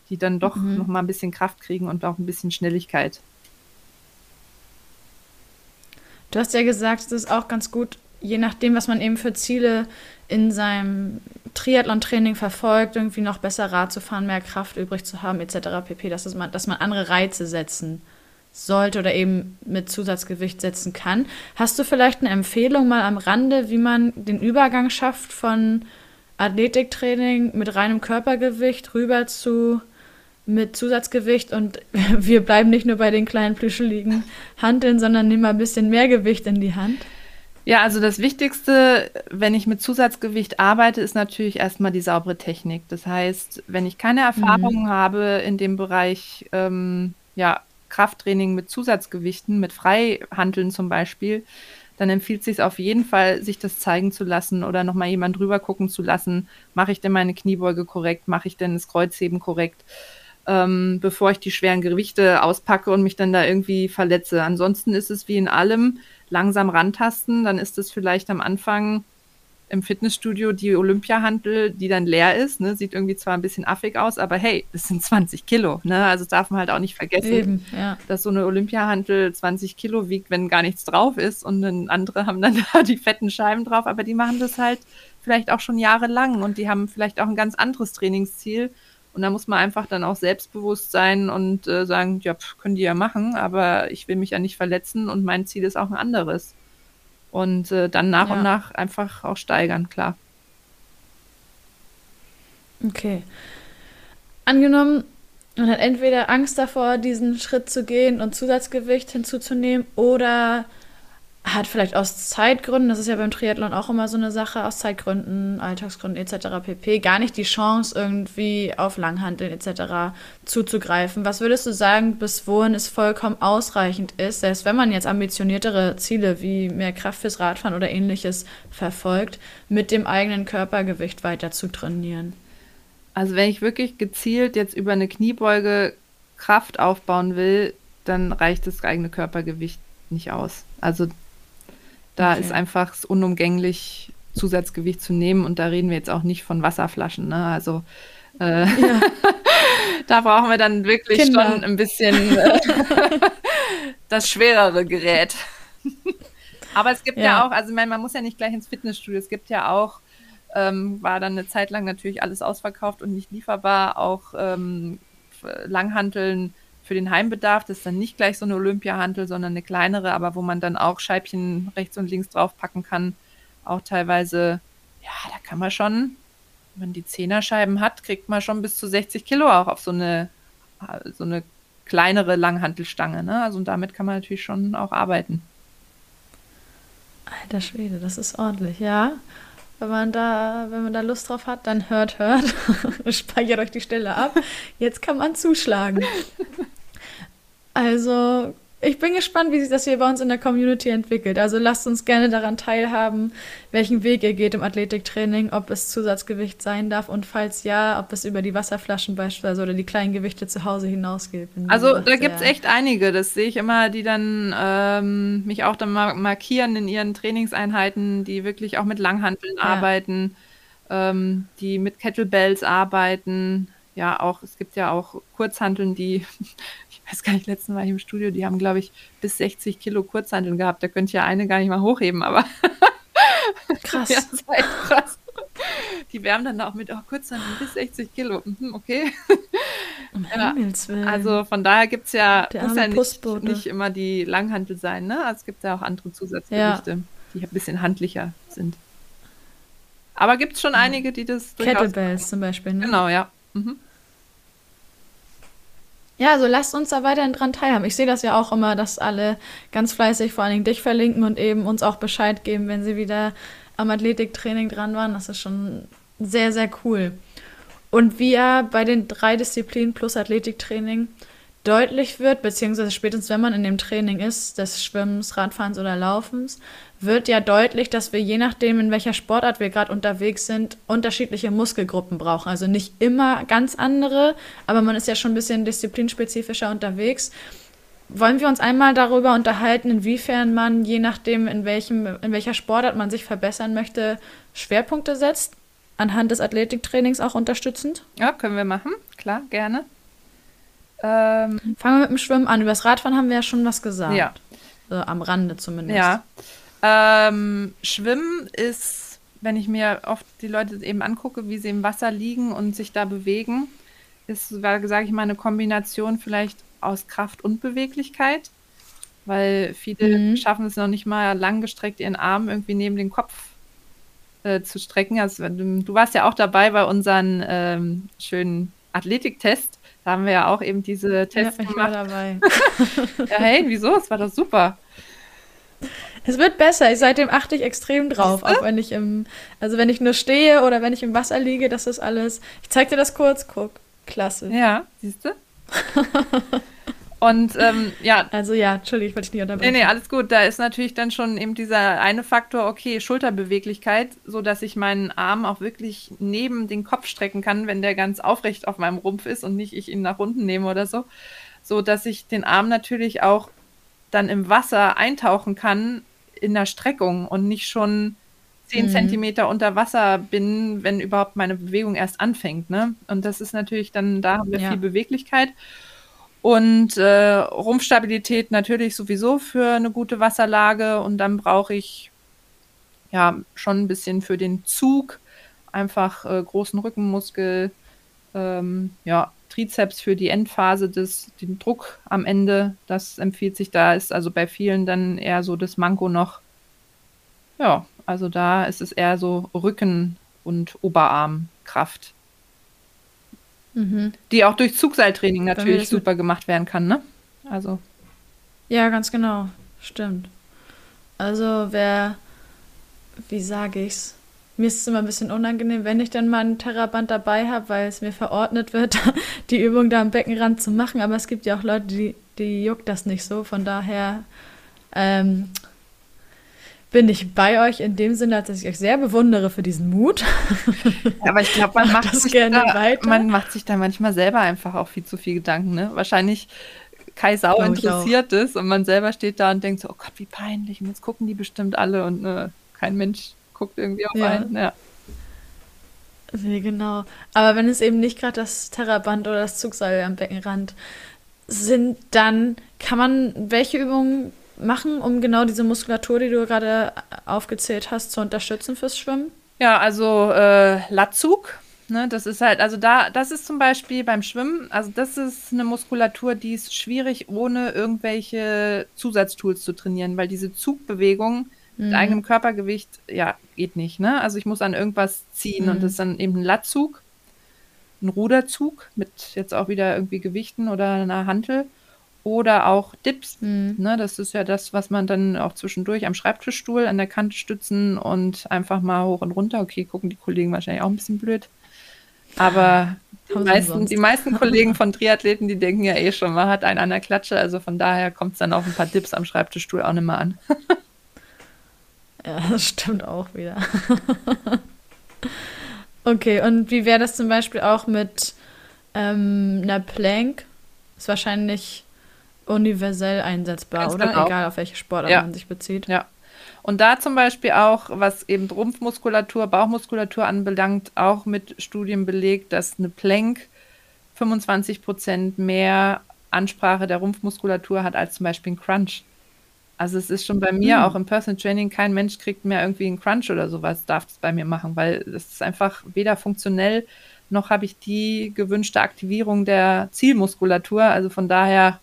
die dann doch mhm. noch ein bisschen Kraft kriegen und auch ein bisschen Schnelligkeit. Du hast ja gesagt, es ist auch ganz gut, je nachdem, was man eben für Ziele in seinem Triathlon-Training verfolgt, irgendwie noch besser Rad zu fahren, mehr Kraft übrig zu haben, etc. pp., dass, man, dass man andere Reize setzen sollte oder eben mit Zusatzgewicht setzen kann. Hast du vielleicht eine Empfehlung mal am Rande, wie man den Übergang schafft von Athletiktraining mit reinem Körpergewicht rüber zu mit Zusatzgewicht und wir bleiben nicht nur bei den kleinen plüscheligen Handeln, sondern nehmen mal ein bisschen mehr Gewicht in die Hand? Ja, also das Wichtigste, wenn ich mit Zusatzgewicht arbeite, ist natürlich erstmal die saubere Technik. Das heißt, wenn ich keine Erfahrung mhm. habe in dem Bereich ähm, ja, Krafttraining mit Zusatzgewichten, mit Freihandeln zum Beispiel, dann empfiehlt es sich auf jeden Fall, sich das zeigen zu lassen oder nochmal jemand drüber gucken zu lassen. Mache ich denn meine Kniebeuge korrekt? Mache ich denn das Kreuzheben korrekt? Ähm, bevor ich die schweren Gewichte auspacke und mich dann da irgendwie verletze. Ansonsten ist es wie in allem, langsam rantasten, dann ist es vielleicht am Anfang im Fitnessstudio die Olympiahandel, die dann leer ist, ne? sieht irgendwie zwar ein bisschen affig aus, aber hey, das sind 20 Kilo, ne? Also darf man halt auch nicht vergessen, Eben, ja. dass so eine Olympiahandel 20 Kilo wiegt, wenn gar nichts drauf ist und dann andere haben dann da die fetten Scheiben drauf, aber die machen das halt vielleicht auch schon jahrelang und die haben vielleicht auch ein ganz anderes Trainingsziel und da muss man einfach dann auch selbstbewusst sein und äh, sagen, ja, pf, können die ja machen, aber ich will mich ja nicht verletzen und mein Ziel ist auch ein anderes. Und äh, dann nach ja. und nach einfach auch steigern, klar. Okay. Angenommen, man hat entweder Angst davor, diesen Schritt zu gehen und Zusatzgewicht hinzuzunehmen oder hat vielleicht aus Zeitgründen, das ist ja beim Triathlon auch immer so eine Sache, aus Zeitgründen, Alltagsgründen etc. pp, gar nicht die Chance, irgendwie auf Langhanteln etc. zuzugreifen. Was würdest du sagen, bis wohin es vollkommen ausreichend ist, selbst wenn man jetzt ambitioniertere Ziele wie mehr Kraft fürs Radfahren oder ähnliches verfolgt, mit dem eigenen Körpergewicht weiter zu trainieren? Also wenn ich wirklich gezielt jetzt über eine Kniebeuge Kraft aufbauen will, dann reicht das eigene Körpergewicht nicht aus. Also da okay. ist einfach unumgänglich Zusatzgewicht zu nehmen. Und da reden wir jetzt auch nicht von Wasserflaschen. Ne? Also äh, ja. da brauchen wir dann wirklich Kinder. schon ein bisschen äh, das schwerere Gerät. Aber es gibt ja, ja auch, also meine, man muss ja nicht gleich ins Fitnessstudio. Es gibt ja auch, ähm, war dann eine Zeit lang natürlich alles ausverkauft und nicht lieferbar, auch ähm, Langhanteln für den Heimbedarf. Das ist dann nicht gleich so eine Olympiahantel, sondern eine kleinere, aber wo man dann auch Scheibchen rechts und links draufpacken kann. Auch teilweise, ja, da kann man schon, wenn man die Zehnerscheiben hat, kriegt man schon bis zu 60 Kilo auch auf so eine, so eine kleinere Langhantelstange. Ne? Also damit kann man natürlich schon auch arbeiten. Alter Schwede, das ist ordentlich, ja. Wenn man da, wenn man da Lust drauf hat, dann hört, hört. Speichert euch die Stelle ab. Jetzt kann man zuschlagen. Also ich bin gespannt, wie sich das hier bei uns in der Community entwickelt. Also lasst uns gerne daran teilhaben, welchen Weg ihr geht im Athletiktraining, ob es Zusatzgewicht sein darf und falls ja, ob es über die Wasserflaschen beispielsweise oder die kleinen Gewichte zu Hause hinausgeht. Also da gibt es echt einige, das sehe ich immer, die dann ähm, mich auch dann markieren in ihren Trainingseinheiten, die wirklich auch mit Langhanteln ja. arbeiten, ähm, die mit Kettlebells arbeiten. Ja, auch, es gibt ja auch Kurzhanteln, die weiß gar nicht, letzten Mal im Studio, die haben, glaube ich, bis 60 Kilo Kurzhanteln gehabt. Da könnte ja eine gar nicht mal hochheben, aber krass. ja, das war echt krass. Die wärmen dann auch mit oh, Kurzhanteln bis 60 Kilo. Mhm, okay. Um ja, also von daher gibt es ja, muss ja nicht, nicht, immer die Langhantel sein, ne? Also es gibt ja auch andere Zusatzgewichte, ja. die ein bisschen handlicher sind. Aber gibt es schon einige, die das Kettlebells zum Beispiel, ne? Genau, ja. Mhm. Ja, also lasst uns da weiterhin dran teilhaben. Ich sehe das ja auch immer, dass alle ganz fleißig vor allen Dingen dich verlinken und eben uns auch Bescheid geben, wenn sie wieder am Athletiktraining dran waren. Das ist schon sehr, sehr cool. Und ja bei den drei Disziplinen plus Athletiktraining deutlich wird, beziehungsweise spätestens wenn man in dem Training ist, des Schwimmens, Radfahrens oder Laufens, wird ja deutlich, dass wir je nachdem, in welcher Sportart wir gerade unterwegs sind, unterschiedliche Muskelgruppen brauchen. Also nicht immer ganz andere, aber man ist ja schon ein bisschen disziplinspezifischer unterwegs. Wollen wir uns einmal darüber unterhalten, inwiefern man, je nachdem, in, welchem, in welcher Sportart man sich verbessern möchte, Schwerpunkte setzt? Anhand des Athletiktrainings auch unterstützend? Ja, können wir machen. Klar, gerne. Ähm, Fangen wir mit dem Schwimmen an. Über das Radfahren haben wir ja schon was gesagt. Ja. So, am Rande zumindest. Ja. Ähm, Schwimmen ist, wenn ich mir oft die Leute eben angucke, wie sie im Wasser liegen und sich da bewegen, ist, sage ich mal, eine Kombination vielleicht aus Kraft und Beweglichkeit. Weil viele mhm. schaffen es noch nicht mal langgestreckt, ihren Arm irgendwie neben den Kopf äh, zu strecken. Also du warst ja auch dabei bei unseren ähm, schönen Athletiktest. Da haben wir ja auch eben diese Tests ja, ich gemacht. War dabei. ja, hey, wieso? Es war doch super. Es wird besser. Seitdem achte ich extrem drauf. Auch wenn ich im, also wenn ich nur stehe oder wenn ich im Wasser liege, das ist alles. Ich zeig dir das kurz, guck. Klasse. Ja, siehst du? Und ähm, ja. Also ja, Entschuldigung, ich wollte dich nicht unterbrechen. Nee, nee, alles gut. Da ist natürlich dann schon eben dieser eine Faktor, okay, Schulterbeweglichkeit, so dass ich meinen Arm auch wirklich neben den Kopf strecken kann, wenn der ganz aufrecht auf meinem Rumpf ist und nicht ich ihn nach unten nehme oder so. So dass ich den Arm natürlich auch dann im Wasser eintauchen kann in der Streckung und nicht schon zehn mhm. Zentimeter unter Wasser bin, wenn überhaupt meine Bewegung erst anfängt. Ne? Und das ist natürlich dann, da haben wir ja. viel Beweglichkeit. Und äh, Rumpfstabilität natürlich sowieso für eine gute Wasserlage. Und dann brauche ich ja schon ein bisschen für den Zug einfach äh, großen Rückenmuskel, ähm, ja, Trizeps für die Endphase des, den Druck am Ende. Das empfiehlt sich da, ist also bei vielen dann eher so das Manko noch. Ja, also da ist es eher so Rücken- und Oberarmkraft. Mhm. Die auch durch Zugseiltraining natürlich super gemacht werden kann, ne? Also. Ja, ganz genau. Stimmt. Also wer, wie sage ich's? Mir ist es immer ein bisschen unangenehm, wenn ich dann mal ein Terraband dabei habe, weil es mir verordnet wird, die Übung da am Beckenrand zu machen. Aber es gibt ja auch Leute, die, die juckt das nicht so. Von daher ähm, bin ich bei euch in dem Sinne, dass ich euch sehr bewundere für diesen Mut. Ja, aber ich glaube, man macht sich gerne da, weiter. Man macht sich da manchmal selber einfach auch viel zu viel Gedanken. Ne? Wahrscheinlich Kai Sau interessiert ist und man selber steht da und denkt so, oh Gott, wie peinlich. Und jetzt gucken die bestimmt alle und ne, kein Mensch guckt irgendwie auf ja. einen. Ja. Nee, genau. Aber wenn es eben nicht gerade das Terraband oder das Zugseil am Beckenrand sind, dann kann man welche Übungen machen, um genau diese Muskulatur, die du gerade aufgezählt hast, zu unterstützen fürs Schwimmen? Ja, also äh, Latzug. Ne, das ist halt, also da, das ist zum Beispiel beim Schwimmen, also das ist eine Muskulatur, die ist schwierig, ohne irgendwelche Zusatztools zu trainieren, weil diese Zugbewegung mhm. mit eigenem Körpergewicht, ja, geht nicht. Ne? Also ich muss an irgendwas ziehen mhm. und das ist dann eben ein Latzug, ein Ruderzug mit jetzt auch wieder irgendwie Gewichten oder einer Hantel oder auch Dips. Mhm. Ne, das ist ja das, was man dann auch zwischendurch am Schreibtischstuhl an der Kante stützen und einfach mal hoch und runter. Okay, gucken die Kollegen wahrscheinlich auch ein bisschen blöd. Aber die meisten, die meisten, Kollegen von Triathleten, die denken ja eh schon, man hat einen an der Klatsche. Also von daher kommt es dann auf ein paar Dips am Schreibtischstuhl auch nicht mehr an. ja, das stimmt auch wieder. okay, und wie wäre das zum Beispiel auch mit ähm, einer Plank? Ist wahrscheinlich universell einsetzbar, Ganz oder? Genau. Egal auf welche Sportart ja. man sich bezieht. Ja. Und da zum Beispiel auch, was eben Rumpfmuskulatur, Bauchmuskulatur anbelangt, auch mit Studien belegt, dass eine Plank 25 Prozent mehr Ansprache der Rumpfmuskulatur hat als zum Beispiel ein Crunch. Also es ist schon bei mir mhm. auch im Personal Training, kein Mensch kriegt mehr irgendwie einen Crunch oder sowas, darf es bei mir machen, weil es ist einfach weder funktionell, noch habe ich die gewünschte Aktivierung der Zielmuskulatur. Also von daher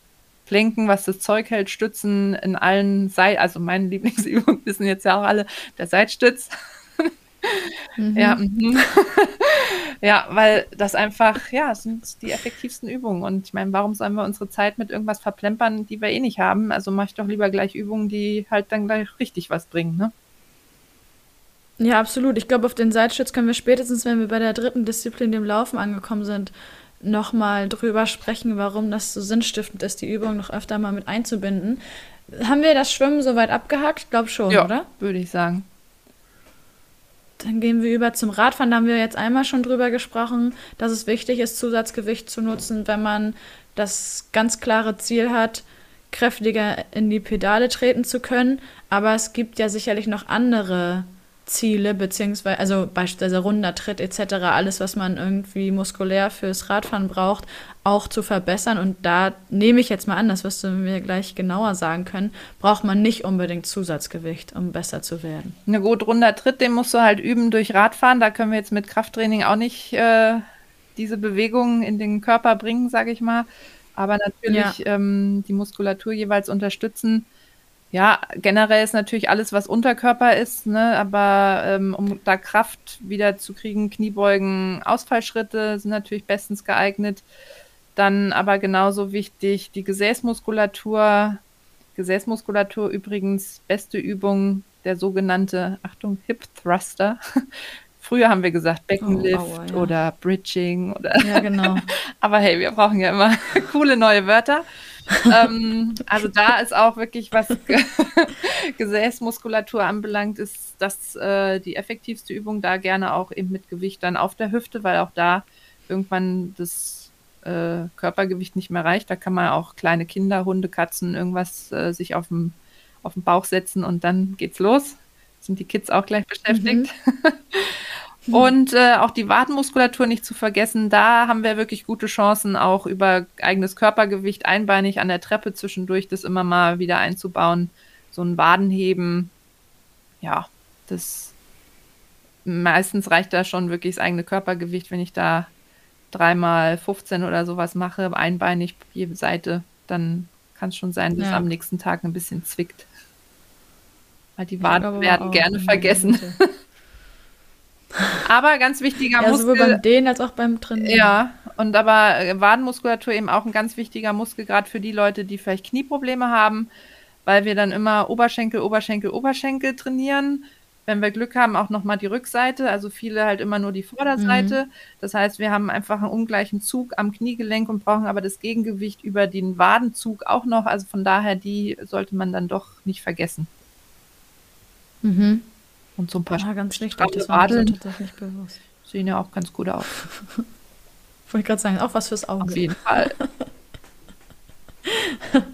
Lenken, was das Zeug hält, Stützen in allen Seiten, also meine Lieblingsübung wissen jetzt ja auch alle, der Seitstütz. Mhm. Ja, mhm. ja, weil das einfach, ja, sind die effektivsten Übungen. Und ich meine, warum sollen wir unsere Zeit mit irgendwas verplempern, die wir eh nicht haben? Also mache ich doch lieber gleich Übungen, die halt dann gleich richtig was bringen, ne? Ja, absolut. Ich glaube, auf den Seitstütz können wir spätestens, wenn wir bei der dritten Disziplin, dem Laufen, angekommen sind, nochmal drüber sprechen, warum das so sinnstiftend ist, die Übung noch öfter mal mit einzubinden. Haben wir das Schwimmen soweit abgehakt? Ich glaube schon, ja, oder? Würde ich sagen. Dann gehen wir über zum Radfahren. Da haben wir jetzt einmal schon drüber gesprochen, dass es wichtig ist, Zusatzgewicht zu nutzen, wenn man das ganz klare Ziel hat, kräftiger in die Pedale treten zu können. Aber es gibt ja sicherlich noch andere Ziele, beziehungsweise, also beispielsweise runder Tritt etc., alles, was man irgendwie muskulär fürs Radfahren braucht, auch zu verbessern. Und da nehme ich jetzt mal an, das wirst du mir gleich genauer sagen können, braucht man nicht unbedingt Zusatzgewicht, um besser zu werden. Na gut, runder Tritt, den musst du halt üben durch Radfahren. Da können wir jetzt mit Krafttraining auch nicht äh, diese Bewegungen in den Körper bringen, sage ich mal. Aber natürlich ja. ähm, die Muskulatur jeweils unterstützen ja, generell ist natürlich alles, was Unterkörper ist, ne? aber ähm, um da Kraft wieder zu kriegen, Kniebeugen, Ausfallschritte sind natürlich bestens geeignet. Dann aber genauso wichtig die Gesäßmuskulatur. Gesäßmuskulatur übrigens beste Übung, der sogenannte, Achtung, Hip Thruster. Früher haben wir gesagt Beckenlift oh, aua, ja. oder Bridging oder. Ja, genau. aber hey, wir brauchen ja immer coole neue Wörter ähm, also da ist auch wirklich, was Gesäßmuskulatur anbelangt, ist das äh, die effektivste Übung. Da gerne auch eben mit Gewicht dann auf der Hüfte, weil auch da irgendwann das äh, Körpergewicht nicht mehr reicht. Da kann man auch kleine Kinder, Hunde, Katzen, irgendwas äh, sich auf dem, auf den Bauch setzen und dann geht's los. Sind die Kids auch gleich beschäftigt. Mhm. Mhm. Und äh, auch die Wadenmuskulatur nicht zu vergessen, da haben wir wirklich gute Chancen, auch über eigenes Körpergewicht einbeinig an der Treppe zwischendurch das immer mal wieder einzubauen. So ein Wadenheben, ja, das meistens reicht da schon wirklich das eigene Körpergewicht, wenn ich da dreimal 15 oder sowas mache, einbeinig jede Seite, dann kann es schon sein, dass ja. am nächsten Tag ein bisschen zwickt. Weil die Waden werden gerne vergessen. Aber ganz wichtiger ja, Muskel. Sowohl beim Dehnen als auch beim Trainieren. Ja, und aber Wadenmuskulatur eben auch ein ganz wichtiger Muskel, gerade für die Leute, die vielleicht Knieprobleme haben, weil wir dann immer Oberschenkel, Oberschenkel, Oberschenkel trainieren. Wenn wir Glück haben, auch nochmal die Rückseite, also viele halt immer nur die Vorderseite. Mhm. Das heißt, wir haben einfach einen ungleichen Zug am Kniegelenk und brauchen aber das Gegengewicht über den Wadenzug auch noch. Also von daher, die sollte man dann doch nicht vergessen. Mhm. Und so ein paar ja, ganz richtig, das war mir tatsächlich bewusst. Sehen ja auch ganz gut aus. Wollte ich gerade sagen, auch was fürs Auge. Auf jeden Fall.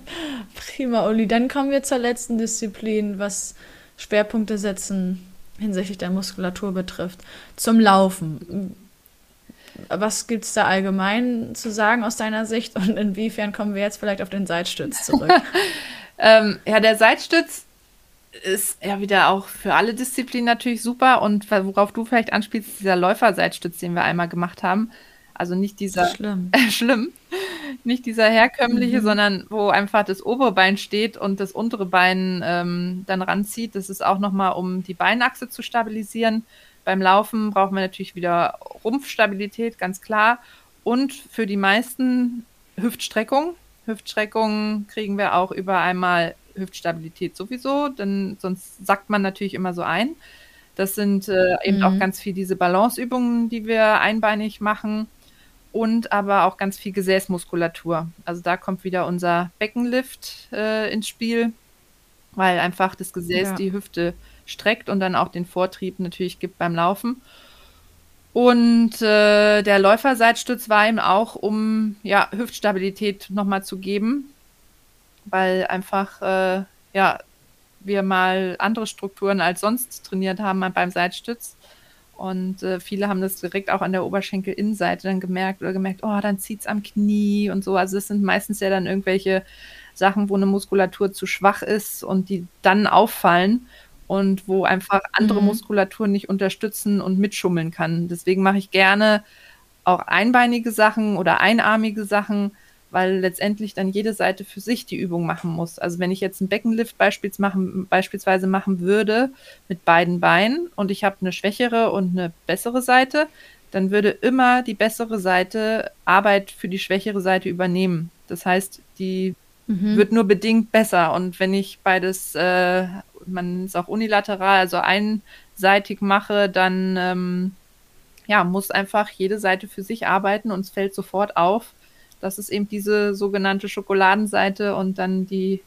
Prima, Uli. Dann kommen wir zur letzten Disziplin, was Schwerpunkte setzen hinsichtlich der Muskulatur betrifft. Zum Laufen. Was gibt es da allgemein zu sagen aus deiner Sicht und inwiefern kommen wir jetzt vielleicht auf den Seitstütz zurück? ähm, ja, der Seitstütz ist ja wieder auch für alle Disziplinen natürlich super und worauf du vielleicht anspielst, dieser Läuferseitstütz, den wir einmal gemacht haben. Also nicht dieser schlimm, äh, schlimm nicht dieser herkömmliche, mhm. sondern wo einfach das obere Bein steht und das untere Bein ähm, dann ranzieht. Das ist auch nochmal, um die Beinachse zu stabilisieren. Beim Laufen braucht man natürlich wieder Rumpfstabilität, ganz klar. Und für die meisten Hüftstreckung. Hüftstreckung kriegen wir auch über einmal Hüftstabilität sowieso, denn sonst sackt man natürlich immer so ein. Das sind äh, eben mhm. auch ganz viel diese Balanceübungen, die wir einbeinig machen und aber auch ganz viel Gesäßmuskulatur. Also da kommt wieder unser Beckenlift äh, ins Spiel, weil einfach das Gesäß ja. die Hüfte streckt und dann auch den Vortrieb natürlich gibt beim Laufen. Und äh, der Läuferseitstütz war ihm auch, um ja, Hüftstabilität nochmal zu geben, weil einfach äh, ja, wir mal andere Strukturen als sonst trainiert haben beim Seitstütz. Und äh, viele haben das direkt auch an der Oberschenkelinnenseite dann gemerkt oder gemerkt, oh, dann zieht es am Knie und so. Also es sind meistens ja dann irgendwelche Sachen, wo eine Muskulatur zu schwach ist und die dann auffallen und wo einfach andere mhm. Muskulatur nicht unterstützen und mitschummeln kann. Deswegen mache ich gerne auch einbeinige Sachen oder einarmige Sachen, weil letztendlich dann jede Seite für sich die Übung machen muss. Also wenn ich jetzt einen Beckenlift beispielsweise machen, beispielsweise machen würde mit beiden Beinen und ich habe eine schwächere und eine bessere Seite, dann würde immer die bessere Seite Arbeit für die schwächere Seite übernehmen. Das heißt, die mhm. wird nur bedingt besser. Und wenn ich beides, äh, man ist auch unilateral, also einseitig mache, dann ähm, ja, muss einfach jede Seite für sich arbeiten und es fällt sofort auf, dass es eben diese sogenannte Schokoladenseite und dann die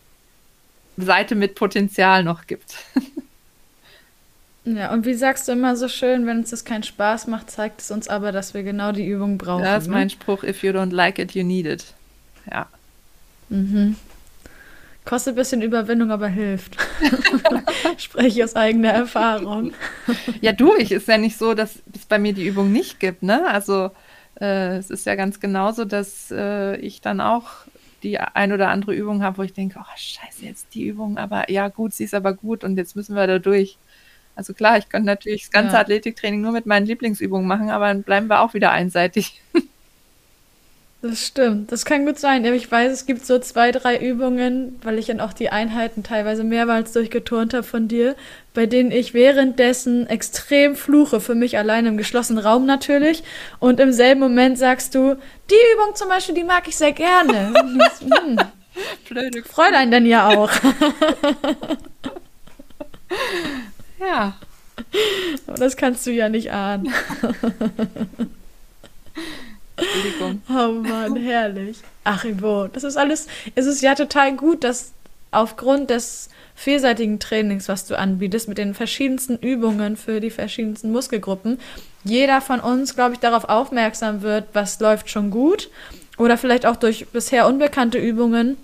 Seite mit Potenzial noch gibt. Ja, und wie sagst du immer so schön, wenn uns das keinen Spaß macht, zeigt es uns aber, dass wir genau die Übung brauchen. Das ist ne? mein Spruch, if you don't like it, you need it. Ja. Mhm. Kostet ein bisschen Überwindung, aber hilft. Spreche aus eigener Erfahrung. ja, du, ich ist ja nicht so, dass es bei mir die Übung nicht gibt, ne? Also äh, es ist ja ganz genauso, dass äh, ich dann auch die ein oder andere Übung habe, wo ich denke, oh scheiße, jetzt die Übung, aber ja gut, sie ist aber gut und jetzt müssen wir da durch. Also klar, ich könnte natürlich das ganze ja. Athletiktraining nur mit meinen Lieblingsübungen machen, aber dann bleiben wir auch wieder einseitig. Das stimmt, das kann gut sein. Ich weiß, es gibt so zwei, drei Übungen, weil ich dann auch die Einheiten teilweise mehrmals durchgeturnt habe von dir, bei denen ich währenddessen extrem fluche, für mich allein im geschlossenen Raum natürlich. Und im selben Moment sagst du, die Übung zum Beispiel, die mag ich sehr gerne. hm. Blöde. Freut einen denn ja auch. ja. Aber das kannst du ja nicht ahnen. Entschuldigung. Oh Mann, herrlich. Ach, Ivo, das ist alles, es ist ja total gut, dass aufgrund des vielseitigen Trainings, was du anbietest, mit den verschiedensten Übungen für die verschiedensten Muskelgruppen, jeder von uns, glaube ich, darauf aufmerksam wird, was läuft schon gut oder vielleicht auch durch bisher unbekannte Übungen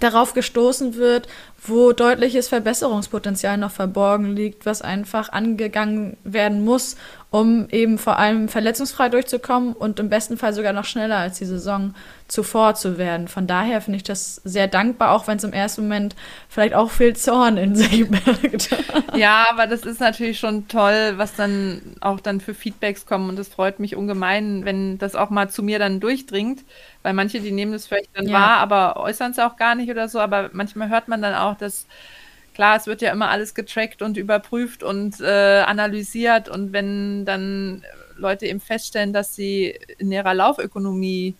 darauf gestoßen wird, wo deutliches Verbesserungspotenzial noch verborgen liegt, was einfach angegangen werden muss, um eben vor allem verletzungsfrei durchzukommen und im besten Fall sogar noch schneller als die Saison zuvor zu werden. Von daher finde ich das sehr dankbar, auch wenn es im ersten Moment vielleicht auch viel Zorn in sich birgt. Ja, aber das ist natürlich schon toll, was dann auch dann für Feedbacks kommen und es freut mich ungemein, wenn das auch mal zu mir dann durchdringt, weil manche, die nehmen das vielleicht dann ja. wahr, aber äußern es auch gar nicht oder so, aber manchmal hört man dann auch, dass klar, es wird ja immer alles getrackt und überprüft und äh, analysiert und wenn dann Leute eben feststellen, dass sie in ihrer Laufökonomie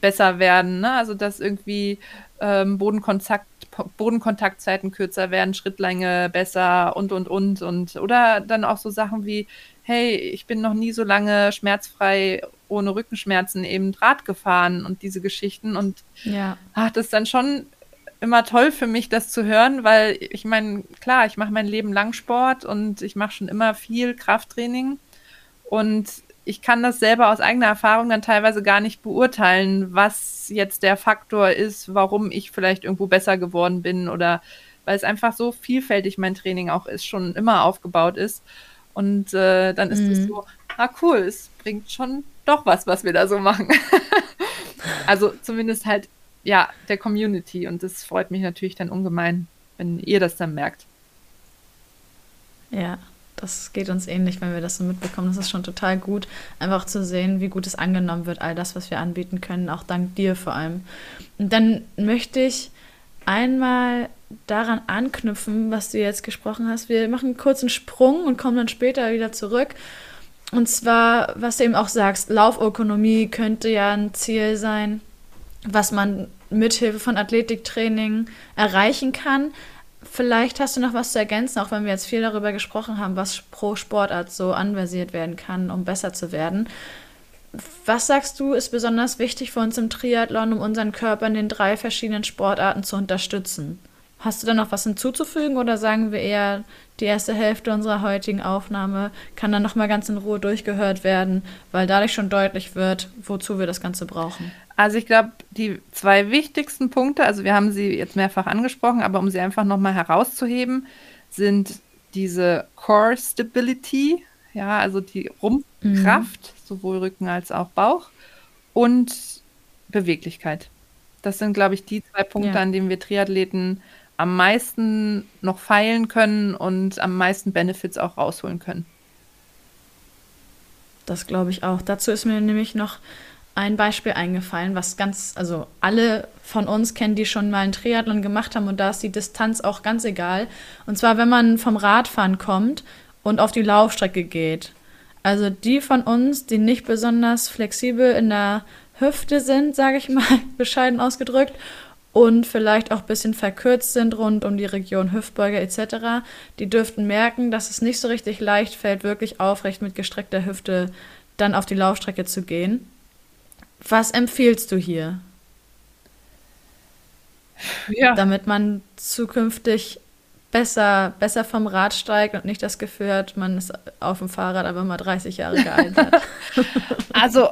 besser werden, ne? also dass irgendwie ähm, Bodenkontakt, Bodenkontaktzeiten kürzer werden, Schrittlänge besser und und und und oder dann auch so Sachen wie, hey, ich bin noch nie so lange schmerzfrei ohne Rückenschmerzen eben Draht gefahren und diese Geschichten und ja. ach, das ist dann schon immer toll für mich, das zu hören, weil ich meine, klar, ich mache mein Leben lang Sport und ich mache schon immer viel Krafttraining und ich kann das selber aus eigener Erfahrung dann teilweise gar nicht beurteilen, was jetzt der Faktor ist, warum ich vielleicht irgendwo besser geworden bin oder weil es einfach so vielfältig mein Training auch ist, schon immer aufgebaut ist. Und äh, dann ist es mhm. so, ah cool, es bringt schon doch was, was wir da so machen. also zumindest halt, ja, der Community. Und das freut mich natürlich dann ungemein, wenn ihr das dann merkt. Ja, das geht uns ähnlich, wenn wir das so mitbekommen. Das ist schon total gut, einfach zu sehen, wie gut es angenommen wird, all das, was wir anbieten können, auch dank dir vor allem. Und dann möchte ich einmal daran anknüpfen, was du jetzt gesprochen hast. Wir machen einen kurzen Sprung und kommen dann später wieder zurück. Und zwar, was du eben auch sagst, Laufökonomie könnte ja ein Ziel sein, was man mithilfe von Athletiktraining erreichen kann. Vielleicht hast du noch was zu ergänzen, auch wenn wir jetzt viel darüber gesprochen haben, was pro Sportart so anversiert werden kann, um besser zu werden. Was sagst du, ist besonders wichtig für uns im Triathlon, um unseren Körper in den drei verschiedenen Sportarten zu unterstützen? Hast du da noch was hinzuzufügen oder sagen wir eher, die erste Hälfte unserer heutigen Aufnahme kann dann nochmal ganz in Ruhe durchgehört werden, weil dadurch schon deutlich wird, wozu wir das Ganze brauchen? Also ich glaube, die zwei wichtigsten Punkte, also wir haben sie jetzt mehrfach angesprochen, aber um sie einfach nochmal herauszuheben, sind diese Core Stability, ja, also die Rumpfkraft, mhm. sowohl Rücken als auch Bauch und Beweglichkeit. Das sind, glaube ich, die zwei Punkte, ja. an denen wir Triathleten am meisten noch feilen können und am meisten Benefits auch rausholen können. Das glaube ich auch. Dazu ist mir nämlich noch ein Beispiel eingefallen, was ganz, also alle von uns kennen, die schon mal einen Triathlon gemacht haben und da ist die Distanz auch ganz egal. Und zwar, wenn man vom Radfahren kommt und auf die Laufstrecke geht. Also die von uns, die nicht besonders flexibel in der Hüfte sind, sage ich mal, bescheiden ausgedrückt, und vielleicht auch ein bisschen verkürzt sind rund um die Region Hüftbeuge etc., die dürften merken, dass es nicht so richtig leicht fällt, wirklich aufrecht mit gestreckter Hüfte dann auf die Laufstrecke zu gehen. Was empfiehlst du hier? Ja. Damit man zukünftig besser, besser vom Rad steigt und nicht das Gefühl hat, man ist auf dem Fahrrad aber mal 30 Jahre gealtert. also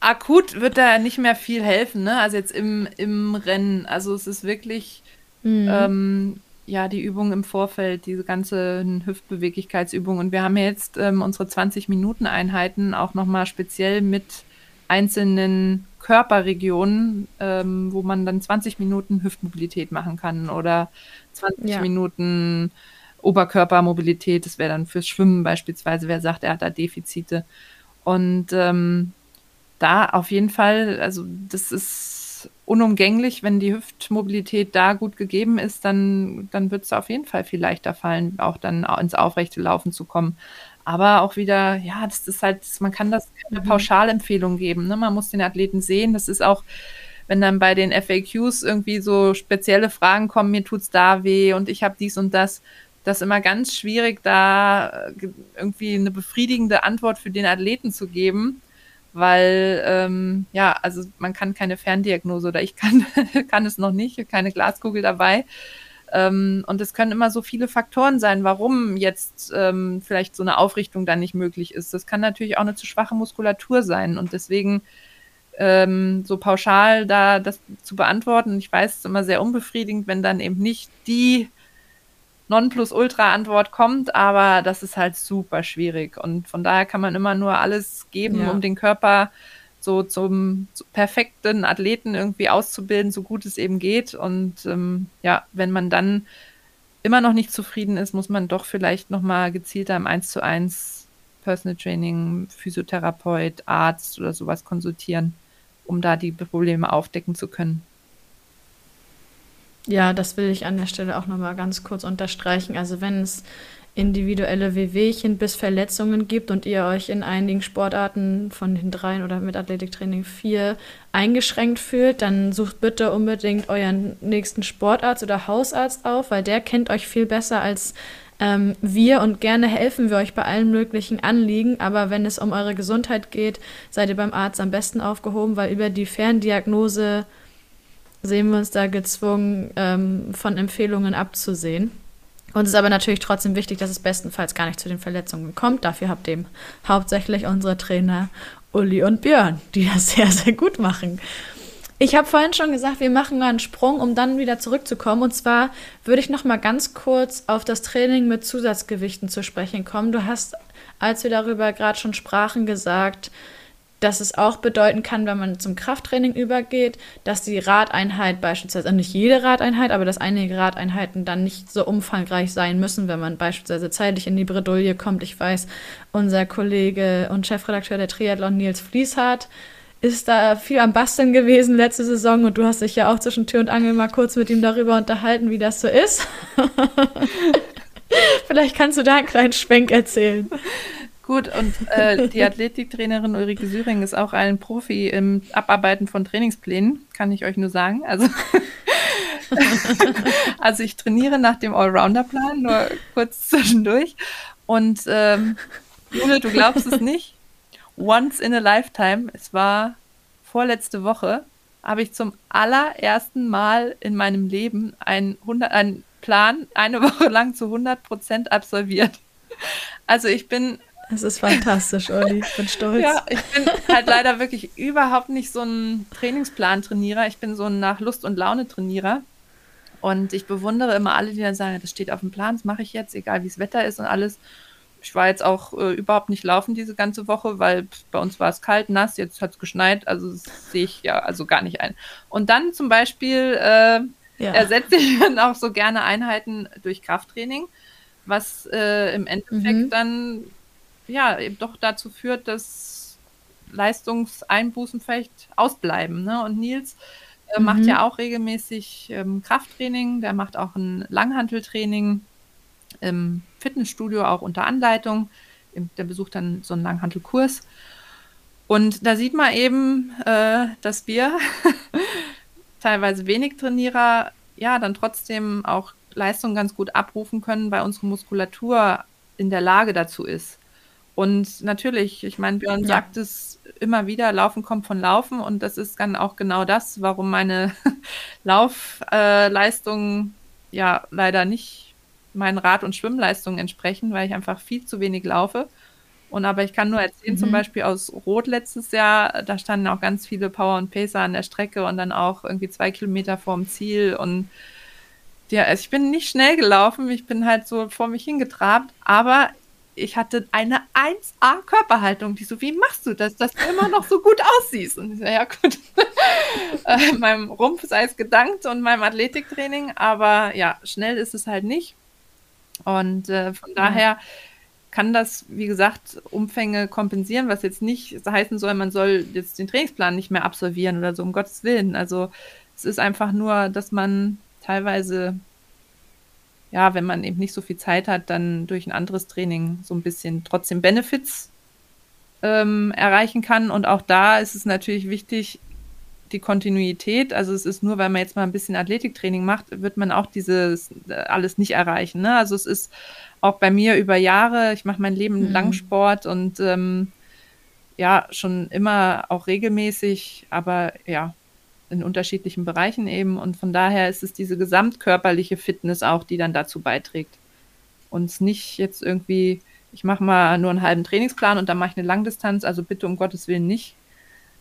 akut wird da nicht mehr viel helfen, ne? Also jetzt im, im Rennen. Also es ist wirklich mhm. ähm, ja die Übung im Vorfeld, diese ganzen Hüftbeweglichkeitsübungen. Und wir haben jetzt ähm, unsere 20-Minuten-Einheiten auch nochmal speziell mit einzelnen Körperregionen, ähm, wo man dann 20 Minuten Hüftmobilität machen kann oder 20 ja. Minuten Oberkörpermobilität. Das wäre dann fürs Schwimmen beispielsweise, wer sagt, er hat da Defizite. Und ähm, da auf jeden Fall, also das ist unumgänglich, wenn die Hüftmobilität da gut gegeben ist, dann, dann wird es auf jeden Fall viel leichter fallen, auch dann ins aufrechte Laufen zu kommen. Aber auch wieder, ja, das ist halt, man kann das keine mhm. Pauschalempfehlung geben. Ne? Man muss den Athleten sehen. Das ist auch, wenn dann bei den FAQs irgendwie so spezielle Fragen kommen, mir tut es da weh und ich habe dies und das, das ist immer ganz schwierig, da irgendwie eine befriedigende Antwort für den Athleten zu geben weil ähm, ja, also man kann keine Ferndiagnose oder ich kann, kann es noch nicht, keine Glaskugel dabei. Ähm, und es können immer so viele Faktoren sein, warum jetzt ähm, vielleicht so eine Aufrichtung dann nicht möglich ist. Das kann natürlich auch eine zu schwache Muskulatur sein und deswegen ähm, so pauschal da das zu beantworten. Ich weiß, es ist immer sehr unbefriedigend, wenn dann eben nicht die Nonplusultra-Antwort kommt, aber das ist halt super schwierig. Und von daher kann man immer nur alles geben, ja. um den Körper so zum perfekten Athleten irgendwie auszubilden, so gut es eben geht. Und ähm, ja, wenn man dann immer noch nicht zufrieden ist, muss man doch vielleicht nochmal gezielter im 1 zu 1 Personal Training, Physiotherapeut, Arzt oder sowas konsultieren, um da die Probleme aufdecken zu können. Ja, das will ich an der Stelle auch nochmal ganz kurz unterstreichen. Also wenn es individuelle Wehwehchen bis Verletzungen gibt und ihr euch in einigen Sportarten von den dreien oder mit Athletiktraining vier eingeschränkt fühlt, dann sucht bitte unbedingt euren nächsten Sportarzt oder Hausarzt auf, weil der kennt euch viel besser als ähm, wir und gerne helfen wir euch bei allen möglichen Anliegen. Aber wenn es um eure Gesundheit geht, seid ihr beim Arzt am besten aufgehoben, weil über die Ferndiagnose sehen wir uns da gezwungen, ähm, von Empfehlungen abzusehen. Uns ist aber natürlich trotzdem wichtig, dass es bestenfalls gar nicht zu den Verletzungen kommt. Dafür habt ihr hauptsächlich unsere Trainer Uli und Björn, die das sehr, sehr gut machen. Ich habe vorhin schon gesagt, wir machen mal einen Sprung, um dann wieder zurückzukommen. Und zwar würde ich noch mal ganz kurz auf das Training mit Zusatzgewichten zu sprechen kommen. Du hast, als wir darüber gerade schon sprachen, gesagt, dass es auch bedeuten kann, wenn man zum Krafttraining übergeht, dass die Radeinheit beispielsweise, also nicht jede Radeinheit, aber dass einige Radeinheiten dann nicht so umfangreich sein müssen, wenn man beispielsweise zeitlich in die Bredouille kommt. Ich weiß, unser Kollege und Chefredakteur der Triathlon Nils Fließhardt ist da viel am Basteln gewesen letzte Saison und du hast dich ja auch zwischen Tür und Angel mal kurz mit ihm darüber unterhalten, wie das so ist. Vielleicht kannst du da einen kleinen Schwenk erzählen. Gut, und äh, die Athletiktrainerin Ulrike Syring ist auch ein Profi im Abarbeiten von Trainingsplänen, kann ich euch nur sagen. Also, also ich trainiere nach dem Allrounder-Plan, nur kurz zwischendurch. Und ähm, Jule, du glaubst es nicht, once in a lifetime, es war vorletzte Woche, habe ich zum allerersten Mal in meinem Leben einen, 100, einen Plan eine Woche lang zu 100 Prozent absolviert. Also ich bin es ist fantastisch, Olli. Ich bin stolz. Ja, ich bin halt leider wirklich überhaupt nicht so ein Trainingsplan-Trainierer. Ich bin so ein nach Lust und Laune-Trainierer. Und ich bewundere immer alle, die dann sagen, das steht auf dem Plan, das mache ich jetzt, egal wie das Wetter ist und alles. Ich war jetzt auch äh, überhaupt nicht laufen diese ganze Woche, weil bei uns war es kalt, nass, jetzt hat es geschneit, also das sehe ich ja also gar nicht ein. Und dann zum Beispiel äh, ja. ersetze ich dann auch so gerne Einheiten durch Krafttraining, was äh, im Endeffekt mhm. dann ja, eben doch dazu führt, dass Leistungseinbußen vielleicht ausbleiben. Ne? Und Nils äh, mhm. macht ja auch regelmäßig ähm, Krafttraining, der macht auch ein Langhanteltraining im Fitnessstudio, auch unter Anleitung. Der besucht dann so einen Langhantelkurs. Und da sieht man eben, äh, dass wir teilweise wenig Trainierer ja dann trotzdem auch Leistung ganz gut abrufen können, weil unsere Muskulatur in der Lage dazu ist. Und natürlich, ich meine, Björn ja. sagt es immer wieder, Laufen kommt von Laufen und das ist dann auch genau das, warum meine Laufleistungen äh, ja leider nicht meinen Rad- und Schwimmleistungen entsprechen, weil ich einfach viel zu wenig laufe. Und aber ich kann nur erzählen, mhm. zum Beispiel aus Rot letztes Jahr, da standen auch ganz viele Power und Pacer an der Strecke und dann auch irgendwie zwei Kilometer vorm Ziel und ja, also ich bin nicht schnell gelaufen, ich bin halt so vor mich hingetrabt, aber ich hatte eine 1A Körperhaltung, die so, wie machst du das, dass du immer noch so gut aussiehst? Und ich so, ja gut, äh, meinem Rumpf sei es gedankt und meinem Athletiktraining, aber ja, schnell ist es halt nicht. Und äh, von daher kann das, wie gesagt, Umfänge kompensieren, was jetzt nicht heißen soll, man soll jetzt den Trainingsplan nicht mehr absolvieren oder so, um Gottes Willen. Also es ist einfach nur, dass man teilweise ja, wenn man eben nicht so viel Zeit hat, dann durch ein anderes Training so ein bisschen trotzdem Benefits ähm, erreichen kann. Und auch da ist es natürlich wichtig, die Kontinuität. Also es ist nur, weil man jetzt mal ein bisschen Athletiktraining macht, wird man auch dieses äh, alles nicht erreichen. Ne? Also es ist auch bei mir über Jahre, ich mache mein Leben mhm. lang Sport und ähm, ja, schon immer auch regelmäßig, aber ja, in unterschiedlichen Bereichen eben. Und von daher ist es diese gesamtkörperliche Fitness auch, die dann dazu beiträgt. Und nicht jetzt irgendwie, ich mache mal nur einen halben Trainingsplan und dann mache ich eine Langdistanz, also bitte um Gottes Willen nicht.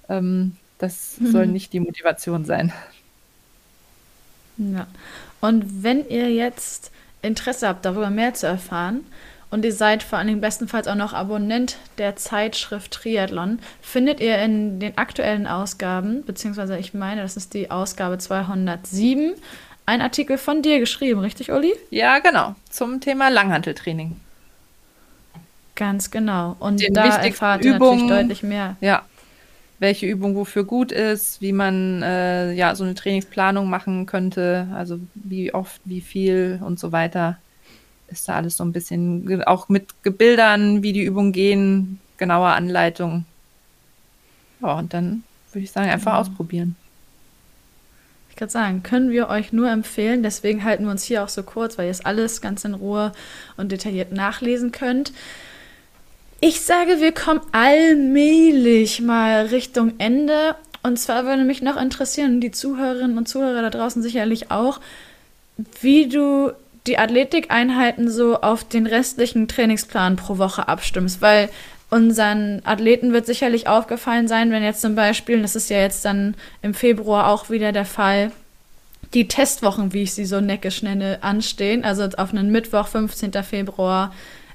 Ähm, das mhm. soll nicht die Motivation sein. Ja. Und wenn ihr jetzt Interesse habt, darüber mehr zu erfahren, und ihr seid vor allen Dingen bestenfalls auch noch Abonnent der Zeitschrift Triathlon, findet ihr in den aktuellen Ausgaben, beziehungsweise ich meine, das ist die Ausgabe 207, ein Artikel von dir geschrieben, richtig, Uli? Ja, genau, zum Thema Langhanteltraining. Ganz genau. Und Den da erfahrt ihr natürlich deutlich mehr. Ja. Welche Übung wofür gut ist, wie man äh, ja so eine Trainingsplanung machen könnte, also wie oft, wie viel und so weiter ist da alles so ein bisschen, auch mit Bildern, wie die Übungen gehen, genauer Anleitung. Ja, und dann würde ich sagen, einfach ja. ausprobieren. Ich kann sagen, können wir euch nur empfehlen. Deswegen halten wir uns hier auch so kurz, weil ihr es alles ganz in Ruhe und detailliert nachlesen könnt. Ich sage, wir kommen allmählich mal Richtung Ende. Und zwar würde mich noch interessieren, die Zuhörerinnen und Zuhörer da draußen sicherlich auch, wie du die Athletikeinheiten so auf den restlichen Trainingsplan pro Woche abstimmst, weil Unseren Athleten wird sicherlich aufgefallen sein, wenn jetzt zum Beispiel, das ist ja jetzt dann im Februar auch wieder der Fall, die Testwochen, wie ich sie so neckisch nenne, anstehen. Also auf einen Mittwoch, 15. Februar,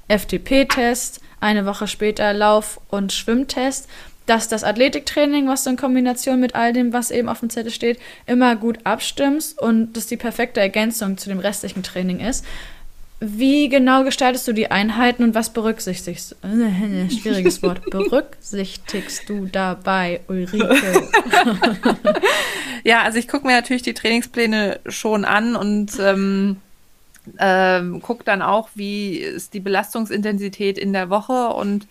FTP-Test, eine Woche später Lauf- und Schwimmtest dass das Athletiktraining, was du in Kombination mit all dem, was eben auf dem Zettel steht, immer gut abstimmst und das die perfekte Ergänzung zu dem restlichen Training ist. Wie genau gestaltest du die Einheiten und was berücksichtigst du? Schwieriges Wort. Berücksichtigst du dabei, Ulrike? ja, also ich gucke mir natürlich die Trainingspläne schon an und ähm, ähm, gucke dann auch, wie ist die Belastungsintensität in der Woche und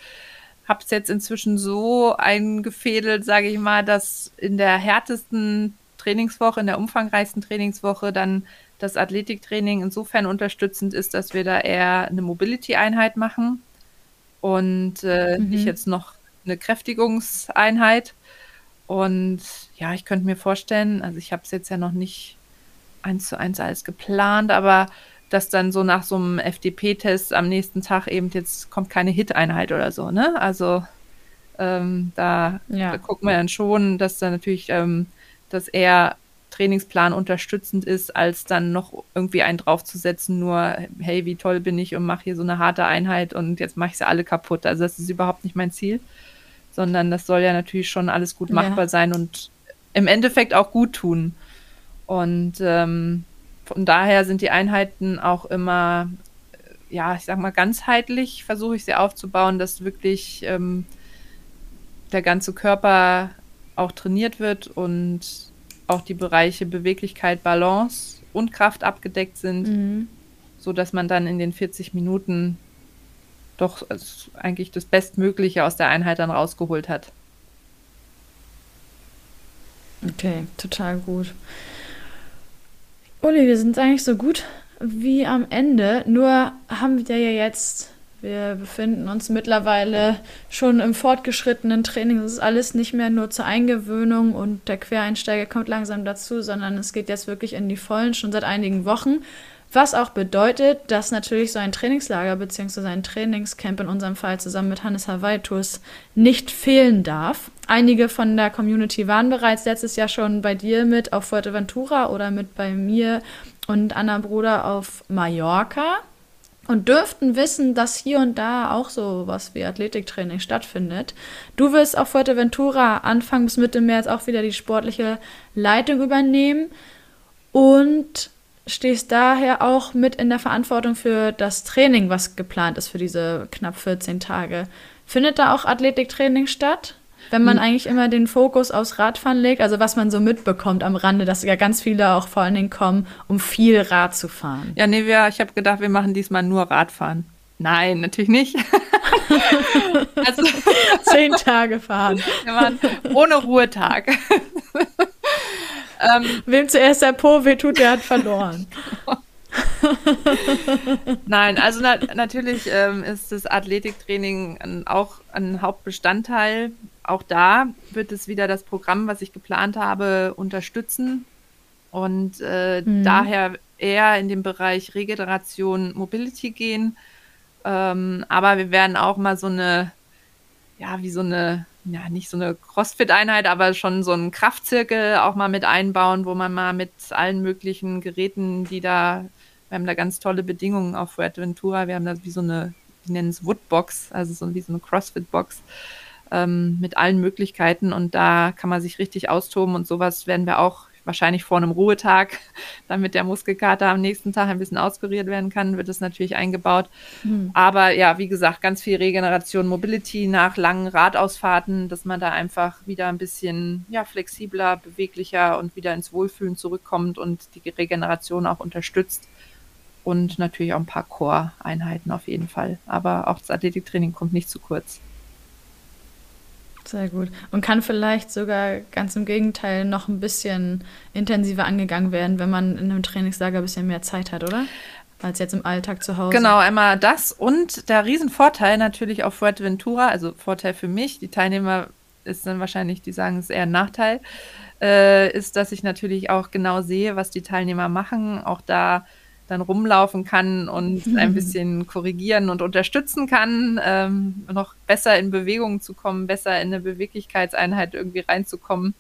habe es jetzt inzwischen so eingefädelt, sage ich mal, dass in der härtesten Trainingswoche, in der umfangreichsten Trainingswoche dann das Athletiktraining insofern unterstützend ist, dass wir da eher eine Mobility-Einheit machen und äh, mhm. nicht jetzt noch eine Kräftigungseinheit. Und ja, ich könnte mir vorstellen, also ich habe es jetzt ja noch nicht eins zu eins alles geplant, aber dass dann so nach so einem FDP-Test am nächsten Tag eben jetzt kommt keine Hit-Einheit oder so, ne? Also ähm, da, ja. da gucken wir dann schon, dass da natürlich ähm, das eher Trainingsplan unterstützend ist, als dann noch irgendwie einen draufzusetzen, nur, hey, wie toll bin ich und mache hier so eine harte Einheit und jetzt mache ich sie alle kaputt. Also das ist überhaupt nicht mein Ziel, sondern das soll ja natürlich schon alles gut machbar ja. sein und im Endeffekt auch gut tun. Und ähm, von daher sind die Einheiten auch immer, ja, ich sag mal, ganzheitlich versuche ich sie aufzubauen, dass wirklich ähm, der ganze Körper auch trainiert wird und auch die Bereiche Beweglichkeit, Balance und Kraft abgedeckt sind, mhm. so dass man dann in den 40 Minuten doch also eigentlich das Bestmögliche aus der Einheit dann rausgeholt hat. Okay, total gut. Uli, wir sind eigentlich so gut wie am Ende. Nur haben wir ja jetzt, wir befinden uns mittlerweile schon im fortgeschrittenen Training. Das ist alles nicht mehr nur zur Eingewöhnung und der Quereinsteiger kommt langsam dazu, sondern es geht jetzt wirklich in die Vollen schon seit einigen Wochen. Was auch bedeutet, dass natürlich so ein Trainingslager bzw. ein Trainingscamp in unserem Fall zusammen mit Hannes Hawaii Tours nicht fehlen darf. Einige von der Community waren bereits letztes Jahr schon bei dir mit auf Fuerteventura oder mit bei mir und Anna Bruder auf Mallorca und dürften wissen, dass hier und da auch so was wie Athletiktraining stattfindet. Du wirst auf Fuerteventura Anfang bis Mitte März auch wieder die sportliche Leitung übernehmen und stehst daher auch mit in der Verantwortung für das Training, was geplant ist für diese knapp 14 Tage. Findet da auch Athletiktraining statt? Wenn man hm. eigentlich immer den Fokus aufs Radfahren legt, also was man so mitbekommt am Rande, dass ja ganz viele auch vor allen Dingen kommen, um viel Rad zu fahren. Ja, nee, wir, ich habe gedacht, wir machen diesmal nur Radfahren. Nein, natürlich nicht. also, Zehn Tage fahren. Wir ohne Ruhetag. Ähm, Wem zuerst der Po wehtut, der hat verloren. Nein, also na natürlich ähm, ist das Athletiktraining ein, auch ein Hauptbestandteil. Auch da wird es wieder das Programm, was ich geplant habe, unterstützen. Und äh, mhm. daher eher in den Bereich Regeneration, Mobility gehen. Ähm, aber wir werden auch mal so eine, ja, wie so eine ja, nicht so eine Crossfit-Einheit, aber schon so einen Kraftzirkel auch mal mit einbauen, wo man mal mit allen möglichen Geräten, die da, wir haben da ganz tolle Bedingungen auf Fuerteventura, wir haben da wie so eine, die nennen es Woodbox, also so wie so eine Crossfit-Box ähm, mit allen Möglichkeiten und da kann man sich richtig austoben und sowas werden wir auch wahrscheinlich vor einem Ruhetag, damit der Muskelkater am nächsten Tag ein bisschen auskuriert werden kann, wird es natürlich eingebaut. Mhm. Aber ja, wie gesagt, ganz viel Regeneration, Mobility nach langen Radausfahrten, dass man da einfach wieder ein bisschen ja, flexibler, beweglicher und wieder ins Wohlfühlen zurückkommt und die Regeneration auch unterstützt. Und natürlich auch ein paar Core-Einheiten auf jeden Fall. Aber auch das Athletiktraining kommt nicht zu kurz. Sehr gut. Und kann vielleicht sogar ganz im Gegenteil noch ein bisschen intensiver angegangen werden, wenn man in einem Trainingslager ein bisschen mehr Zeit hat, oder? Als jetzt im Alltag zu Hause. Genau, einmal das und der Riesenvorteil natürlich auf Fuerteventura, also Vorteil für mich, die Teilnehmer ist dann wahrscheinlich, die sagen, es ist eher ein Nachteil, äh, ist, dass ich natürlich auch genau sehe, was die Teilnehmer machen. Auch da dann rumlaufen kann und ein bisschen korrigieren und unterstützen kann, ähm, noch besser in Bewegung zu kommen, besser in eine Beweglichkeitseinheit irgendwie reinzukommen.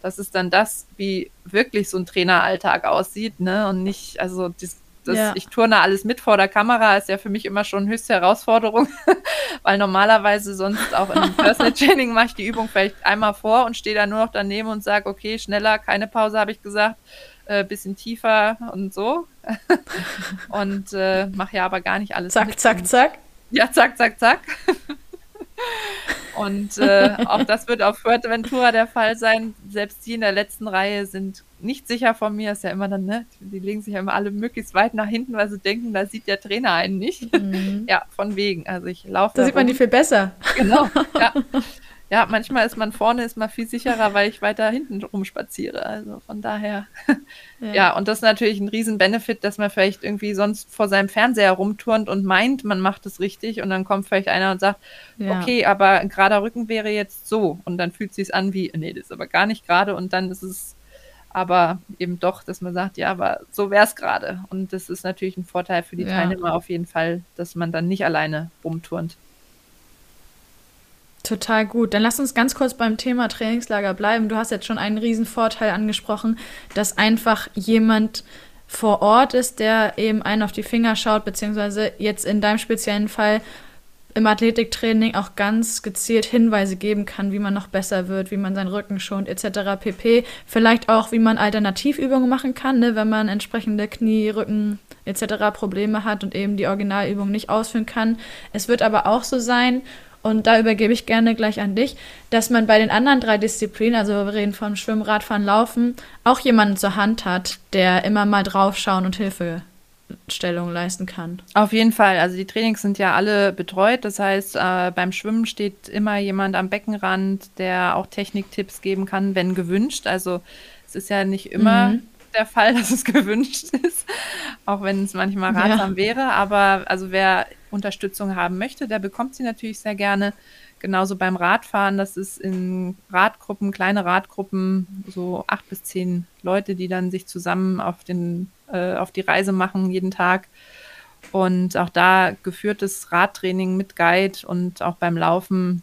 Das ist dann das, wie wirklich so ein Traineralltag aussieht, ne? Und nicht, also das, das, ja. ich turne alles mit vor der Kamera, ist ja für mich immer schon höchste Herausforderung, weil normalerweise sonst auch im Personal Training mache ich die Übung vielleicht einmal vor und stehe dann nur noch daneben und sage, okay, schneller, keine Pause, habe ich gesagt äh, bisschen tiefer und so. und äh, mache ja aber gar nicht alles. Zack, mit. zack, zack. Ja, zack, zack, zack. und äh, auch das wird auf Fuerteventura der Fall sein. Selbst die in der letzten Reihe sind nicht sicher von mir. Ist ja immer dann, ne? Die legen sich ja immer alle möglichst weit nach hinten, weil sie denken, da sieht der Trainer einen nicht. Mhm. ja, von wegen. Also ich laufe. Da, da sieht man die viel besser. Genau. Ja. Ja, manchmal ist man vorne, ist man viel sicherer, weil ich weiter hinten rumspaziere. Also von daher. Ja. ja, und das ist natürlich ein Riesen-Benefit, dass man vielleicht irgendwie sonst vor seinem Fernseher rumturnt und meint, man macht es richtig und dann kommt vielleicht einer und sagt, ja. okay, aber ein gerader Rücken wäre jetzt so und dann fühlt es sich an wie, nee, das ist aber gar nicht gerade und dann ist es aber eben doch, dass man sagt, ja, aber so wäre es gerade. Und das ist natürlich ein Vorteil für die ja. Teilnehmer auf jeden Fall, dass man dann nicht alleine rumturnt. Total gut. Dann lass uns ganz kurz beim Thema Trainingslager bleiben. Du hast jetzt schon einen riesen Vorteil angesprochen, dass einfach jemand vor Ort ist, der eben einen auf die Finger schaut, beziehungsweise jetzt in deinem speziellen Fall im Athletiktraining auch ganz gezielt Hinweise geben kann, wie man noch besser wird, wie man seinen Rücken schont, etc. pp. Vielleicht auch, wie man Alternativübungen machen kann, ne, wenn man entsprechende Knie, Rücken etc. Probleme hat und eben die Originalübung nicht ausführen kann. Es wird aber auch so sein, und da übergebe ich gerne gleich an dich, dass man bei den anderen drei Disziplinen, also wir reden von Schwimmen, Radfahren, Laufen, auch jemanden zur Hand hat, der immer mal draufschauen und Hilfestellung leisten kann. Auf jeden Fall. Also die Trainings sind ja alle betreut. Das heißt, äh, beim Schwimmen steht immer jemand am Beckenrand, der auch Techniktipps geben kann, wenn gewünscht. Also es ist ja nicht immer mhm. Der Fall, dass es gewünscht ist, auch wenn es manchmal ratsam ja. wäre. Aber also wer Unterstützung haben möchte, der bekommt sie natürlich sehr gerne. Genauso beim Radfahren, das ist in Radgruppen, kleine Radgruppen, so acht bis zehn Leute, die dann sich zusammen auf, den, äh, auf die Reise machen jeden Tag. Und auch da geführtes Radtraining mit Guide und auch beim Laufen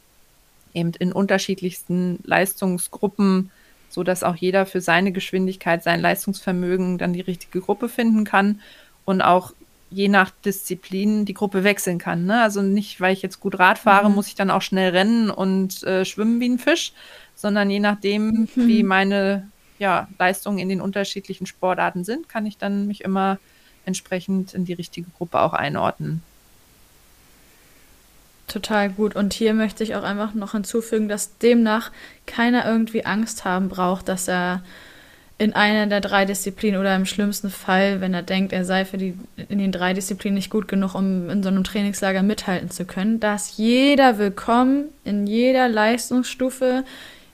eben in unterschiedlichsten Leistungsgruppen, so dass auch jeder für seine Geschwindigkeit, sein Leistungsvermögen dann die richtige Gruppe finden kann und auch je nach Disziplin die Gruppe wechseln kann. Ne? Also nicht, weil ich jetzt gut Rad fahre, mhm. muss ich dann auch schnell rennen und äh, schwimmen wie ein Fisch, sondern je nachdem, mhm. wie meine ja, Leistungen in den unterschiedlichen Sportarten sind, kann ich dann mich immer entsprechend in die richtige Gruppe auch einordnen. Total gut. Und hier möchte ich auch einfach noch hinzufügen, dass demnach keiner irgendwie Angst haben braucht, dass er in einer der drei Disziplinen oder im schlimmsten Fall, wenn er denkt, er sei für die in den drei Disziplinen nicht gut genug, um in so einem Trainingslager mithalten zu können, da ist jeder willkommen in jeder Leistungsstufe.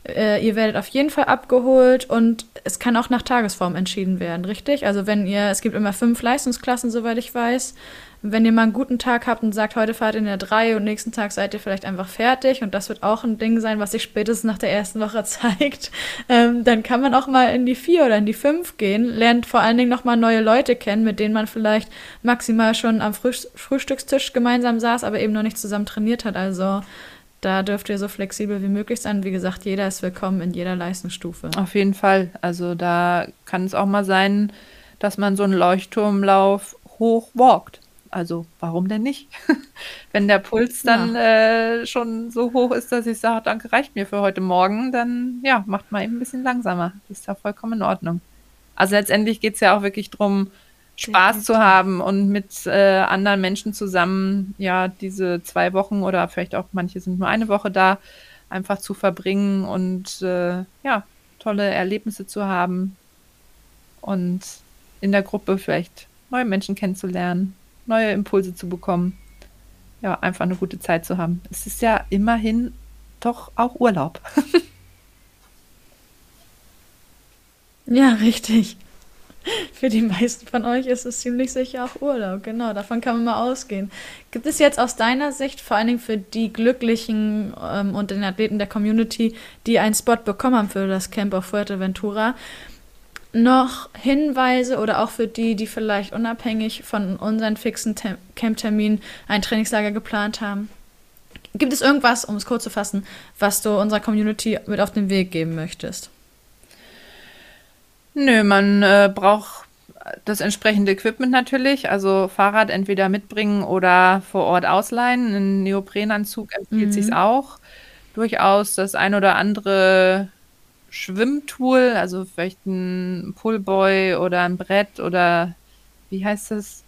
Äh, ihr werdet auf jeden Fall abgeholt und es kann auch nach Tagesform entschieden werden, richtig? Also wenn ihr, es gibt immer fünf Leistungsklassen, soweit ich weiß wenn ihr mal einen guten Tag habt und sagt, heute fahrt ihr in der 3 und nächsten Tag seid ihr vielleicht einfach fertig und das wird auch ein Ding sein, was sich spätestens nach der ersten Woche zeigt, ähm, dann kann man auch mal in die 4 oder in die 5 gehen, lernt vor allen Dingen nochmal neue Leute kennen, mit denen man vielleicht maximal schon am Früh Frühstückstisch gemeinsam saß, aber eben noch nicht zusammen trainiert hat. Also da dürft ihr so flexibel wie möglich sein. Wie gesagt, jeder ist willkommen in jeder Leistungsstufe. Auf jeden Fall. Also da kann es auch mal sein, dass man so einen Leuchtturmlauf hochwalkt. Also warum denn nicht? Wenn der Puls dann ja. äh, schon so hoch ist, dass ich sage, danke, reicht mir für heute Morgen, dann ja, macht man eben ein bisschen langsamer. Das ist ja vollkommen in Ordnung. Also letztendlich geht es ja auch wirklich darum, Spaß ja. zu haben und mit äh, anderen Menschen zusammen, ja, diese zwei Wochen oder vielleicht auch manche sind nur eine Woche da, einfach zu verbringen und äh, ja, tolle Erlebnisse zu haben und in der Gruppe vielleicht neue Menschen kennenzulernen neue Impulse zu bekommen. Ja, einfach eine gute Zeit zu haben. Es ist ja immerhin doch auch Urlaub. ja, richtig. Für die meisten von euch ist es ziemlich sicher auch Urlaub. Genau, davon kann man mal ausgehen. Gibt es jetzt aus deiner Sicht, vor allen Dingen für die Glücklichen ähm, und den Athleten der Community, die einen Spot bekommen haben für das Camp auf Fuerteventura, noch Hinweise oder auch für die, die vielleicht unabhängig von unseren fixen Camp-Terminen ein Trainingslager geplant haben? Gibt es irgendwas, um es kurz zu fassen, was du unserer Community mit auf den Weg geben möchtest? Nö, man äh, braucht das entsprechende Equipment natürlich, also Fahrrad entweder mitbringen oder vor Ort ausleihen. Ein Neoprenanzug empfiehlt mhm. sich auch. Durchaus das ein oder andere Schwimmtool, also vielleicht ein Pullboy oder ein Brett oder wie heißt das?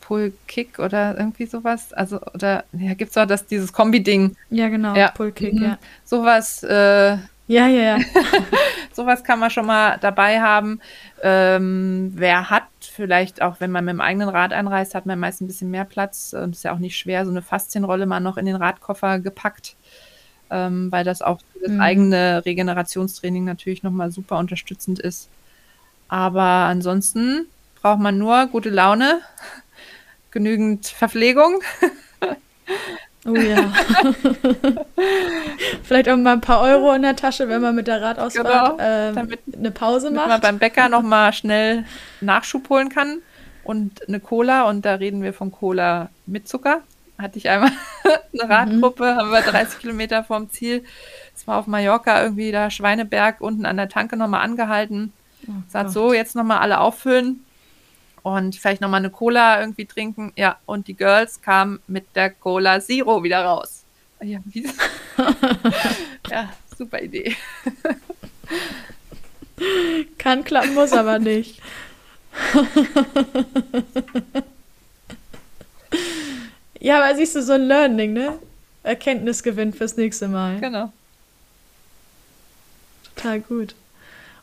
Pull-Kick oder irgendwie sowas. Also, oder ja, gibt es auch das, dieses Kombi-Ding. Ja, genau, ja. Pull-Kick, mhm. ja. Sowas, äh, ja, ja, ja. sowas kann man schon mal dabei haben. Ähm, wer hat, vielleicht auch, wenn man mit dem eigenen Rad einreist, hat man meist ein bisschen mehr Platz und ist ja auch nicht schwer, so eine Faszienrolle mal noch in den Radkoffer gepackt ähm, weil das auch für das mhm. eigene Regenerationstraining natürlich nochmal super unterstützend ist. Aber ansonsten braucht man nur gute Laune, genügend Verpflegung. Oh ja. Vielleicht auch mal ein paar Euro in der Tasche, wenn man mit der Radausfahrt genau, damit, eine Pause macht. Wenn man beim Bäcker nochmal schnell Nachschub holen kann und eine Cola und da reden wir von Cola mit Zucker hatte ich einmal eine Radgruppe, mhm. haben wir 30 Kilometer vorm Ziel. Es war auf Mallorca irgendwie da Schweineberg unten an der Tanke nochmal angehalten. Oh, Sagt so, jetzt nochmal alle auffüllen und vielleicht nochmal eine Cola irgendwie trinken. Ja, und die Girls kamen mit der Cola Zero wieder raus. Ja, ja super Idee. Kann klappen, muss aber nicht. Ja, aber siehst du, so ein Learning, ne? Erkenntnisgewinn fürs nächste Mal. Genau. Total gut.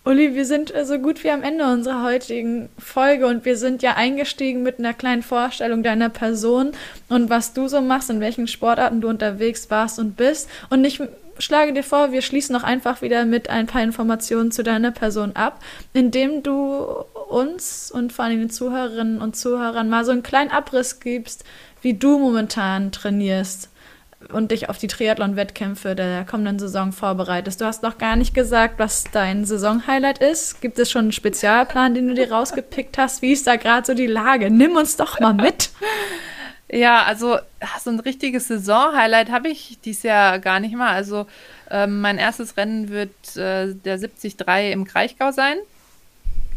Uli, wir sind so gut wie am Ende unserer heutigen Folge und wir sind ja eingestiegen mit einer kleinen Vorstellung deiner Person und was du so machst, in welchen Sportarten du unterwegs warst und bist. Und ich schlage dir vor, wir schließen noch einfach wieder mit ein paar Informationen zu deiner Person ab, indem du uns und vor allem den Zuhörerinnen und Zuhörern mal so einen kleinen Abriss gibst, wie du momentan trainierst und dich auf die Triathlon-Wettkämpfe der kommenden Saison vorbereitest. Du hast noch gar nicht gesagt, was dein Saison-Highlight ist. Gibt es schon einen Spezialplan, den du dir rausgepickt hast? Wie ist da gerade so die Lage? Nimm uns doch mal mit. Ja, also so ein richtiges Saison-Highlight habe ich dies Jahr gar nicht mal. Also ähm, mein erstes Rennen wird äh, der 73 im Kraichgau sein.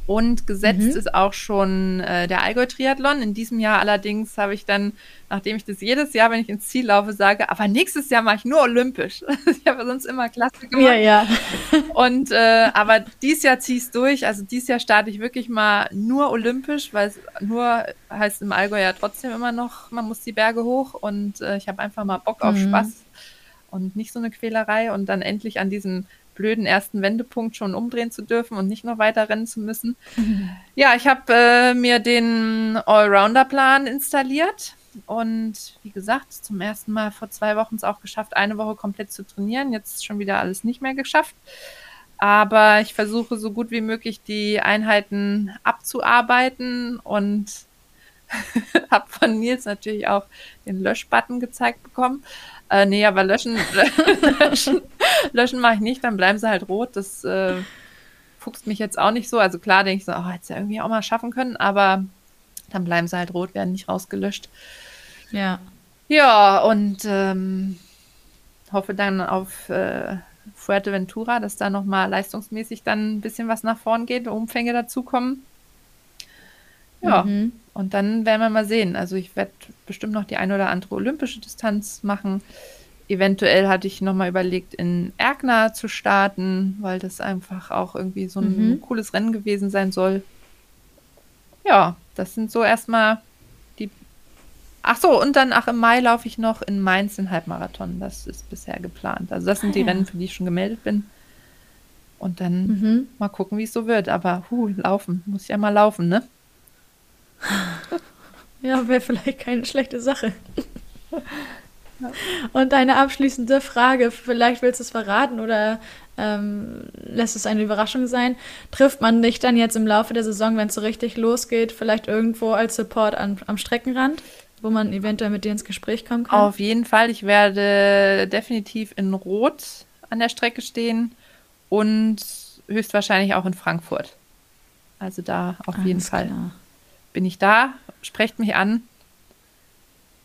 Und gesetzt mhm. ist auch schon äh, der Allgäu-Triathlon. In diesem Jahr allerdings habe ich dann, nachdem ich das jedes Jahr, wenn ich ins Ziel laufe, sage, aber nächstes Jahr mache ich nur olympisch. ich habe sonst immer Klasse gemacht. Ja, ja. Und äh, aber dieses Jahr ziehe ich es durch. Also dieses Jahr starte ich wirklich mal nur olympisch, weil es nur heißt im Allgäu ja trotzdem immer noch, man muss die Berge hoch und äh, ich habe einfach mal Bock auf mhm. Spaß und nicht so eine Quälerei und dann endlich an diesem blöden ersten Wendepunkt schon umdrehen zu dürfen und nicht noch weiter rennen zu müssen. Ja, ich habe äh, mir den Allrounder-Plan installiert und wie gesagt, zum ersten Mal vor zwei Wochen es auch geschafft, eine Woche komplett zu trainieren. Jetzt schon wieder alles nicht mehr geschafft. Aber ich versuche so gut wie möglich die Einheiten abzuarbeiten und habe von Nils natürlich auch den Löschbutton gezeigt bekommen. Äh, nee, aber löschen, löschen, löschen mache ich nicht, dann bleiben sie halt rot. Das äh, fuchst mich jetzt auch nicht so. Also klar denke ich so, oh, hätte es ja irgendwie auch mal schaffen können, aber dann bleiben sie halt rot, werden nicht rausgelöscht. Ja. Ja, und ähm, hoffe dann auf äh, Fuerteventura, dass da nochmal leistungsmäßig dann ein bisschen was nach vorn geht, Umfänge dazukommen. Ja, mhm. Und dann werden wir mal sehen. Also ich werde bestimmt noch die eine oder andere olympische Distanz machen. Eventuell hatte ich nochmal überlegt, in Erkner zu starten, weil das einfach auch irgendwie so ein mhm. cooles Rennen gewesen sein soll. Ja, das sind so erstmal die. Ach so, und dann, ach, im Mai laufe ich noch in Mainz den Halbmarathon. Das ist bisher geplant. Also, das sind ah, die ja. Rennen, für die ich schon gemeldet bin. Und dann mhm. mal gucken, wie es so wird. Aber, hu, laufen. Muss ich ja mal laufen, ne? Ja, wäre vielleicht keine schlechte Sache. Und deine abschließende Frage, vielleicht willst du es verraten oder ähm, lässt es eine Überraschung sein. Trifft man dich dann jetzt im Laufe der Saison, wenn es so richtig losgeht, vielleicht irgendwo als Support an, am Streckenrand, wo man eventuell mit dir ins Gespräch kommen kann? Auf jeden Fall. Ich werde definitiv in Rot an der Strecke stehen und höchstwahrscheinlich auch in Frankfurt. Also da auf Alles jeden Fall klar. Bin ich da. Sprecht mich an.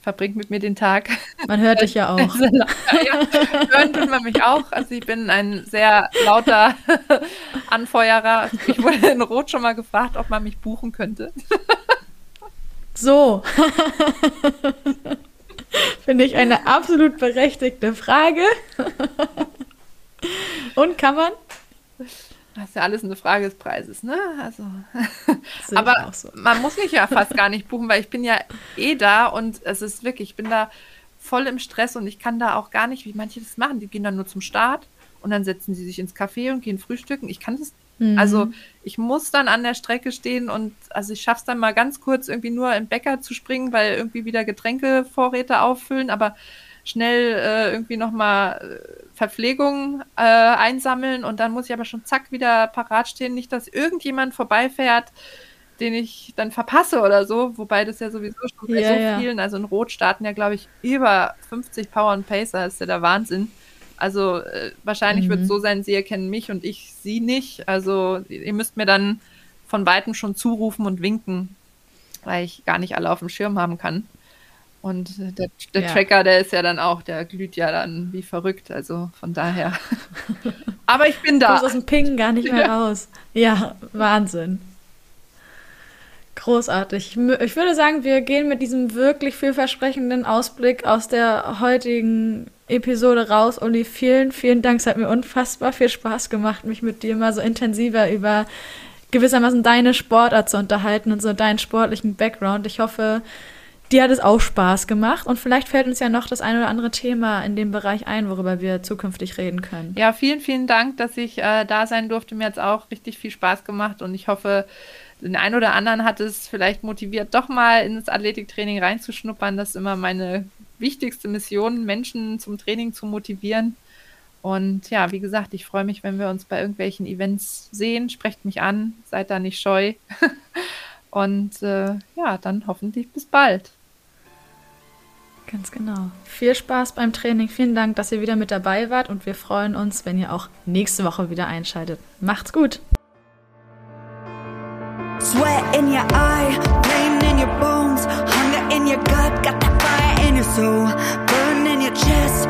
Verbringt mit mir den Tag. Man hört dich ja auch. ja, hören tut man mich auch. Also ich bin ein sehr lauter Anfeuerer. Ich wurde in Rot schon mal gefragt, ob man mich buchen könnte. So. Finde ich eine absolut berechtigte Frage. Und kann man? Das ist ja alles eine Frage des Preises, ne? Also, aber so. man muss mich ja fast gar nicht buchen, weil ich bin ja eh da und es ist wirklich, ich bin da voll im Stress und ich kann da auch gar nicht, wie manche das machen. Die gehen dann nur zum Start und dann setzen sie sich ins Café und gehen frühstücken. Ich kann das Mhm. Also ich muss dann an der Strecke stehen und also ich schaffe es dann mal ganz kurz irgendwie nur im Bäcker zu springen, weil irgendwie wieder Getränkevorräte auffüllen, aber schnell äh, irgendwie nochmal äh, Verpflegung äh, einsammeln und dann muss ich aber schon zack wieder parat stehen, nicht dass irgendjemand vorbeifährt, den ich dann verpasse oder so, wobei das ja sowieso schon bei ja, so ja. vielen, also in Rot starten ja glaube ich über 50 Power und Pacer, ist ja der Wahnsinn. Also äh, wahrscheinlich mhm. wird es so sein, sie erkennen mich und ich sie nicht. Also ihr müsst mir dann von weitem schon zurufen und winken, weil ich gar nicht alle auf dem Schirm haben kann. Und äh, der, der ja. Tracker, der ist ja dann auch, der glüht ja dann wie verrückt. Also von daher. Aber ich bin da. Du kommst aus dem Ping gar nicht mehr ja. raus. Ja, Wahnsinn. Großartig. Ich würde sagen, wir gehen mit diesem wirklich vielversprechenden Ausblick aus der heutigen Episode raus. Uli, vielen, vielen Dank. Es hat mir unfassbar viel Spaß gemacht, mich mit dir mal so intensiver über gewissermaßen deine Sportart zu unterhalten und so deinen sportlichen Background. Ich hoffe, dir hat es auch Spaß gemacht und vielleicht fällt uns ja noch das ein oder andere Thema in dem Bereich ein, worüber wir zukünftig reden können. Ja, vielen, vielen Dank, dass ich äh, da sein durfte. Mir hat es auch richtig viel Spaß gemacht und ich hoffe, den einen oder anderen hat es vielleicht motiviert, doch mal ins Athletiktraining reinzuschnuppern. Das ist immer meine wichtigste Mission, Menschen zum Training zu motivieren. Und ja, wie gesagt, ich freue mich, wenn wir uns bei irgendwelchen Events sehen. Sprecht mich an, seid da nicht scheu. Und äh, ja, dann hoffentlich bis bald. Ganz genau. Viel Spaß beim Training. Vielen Dank, dass ihr wieder mit dabei wart und wir freuen uns, wenn ihr auch nächste Woche wieder einschaltet. Macht's gut! Sweat in your eye, pain in your bones, hunger in your gut, got that fire in your soul, burn in your chest,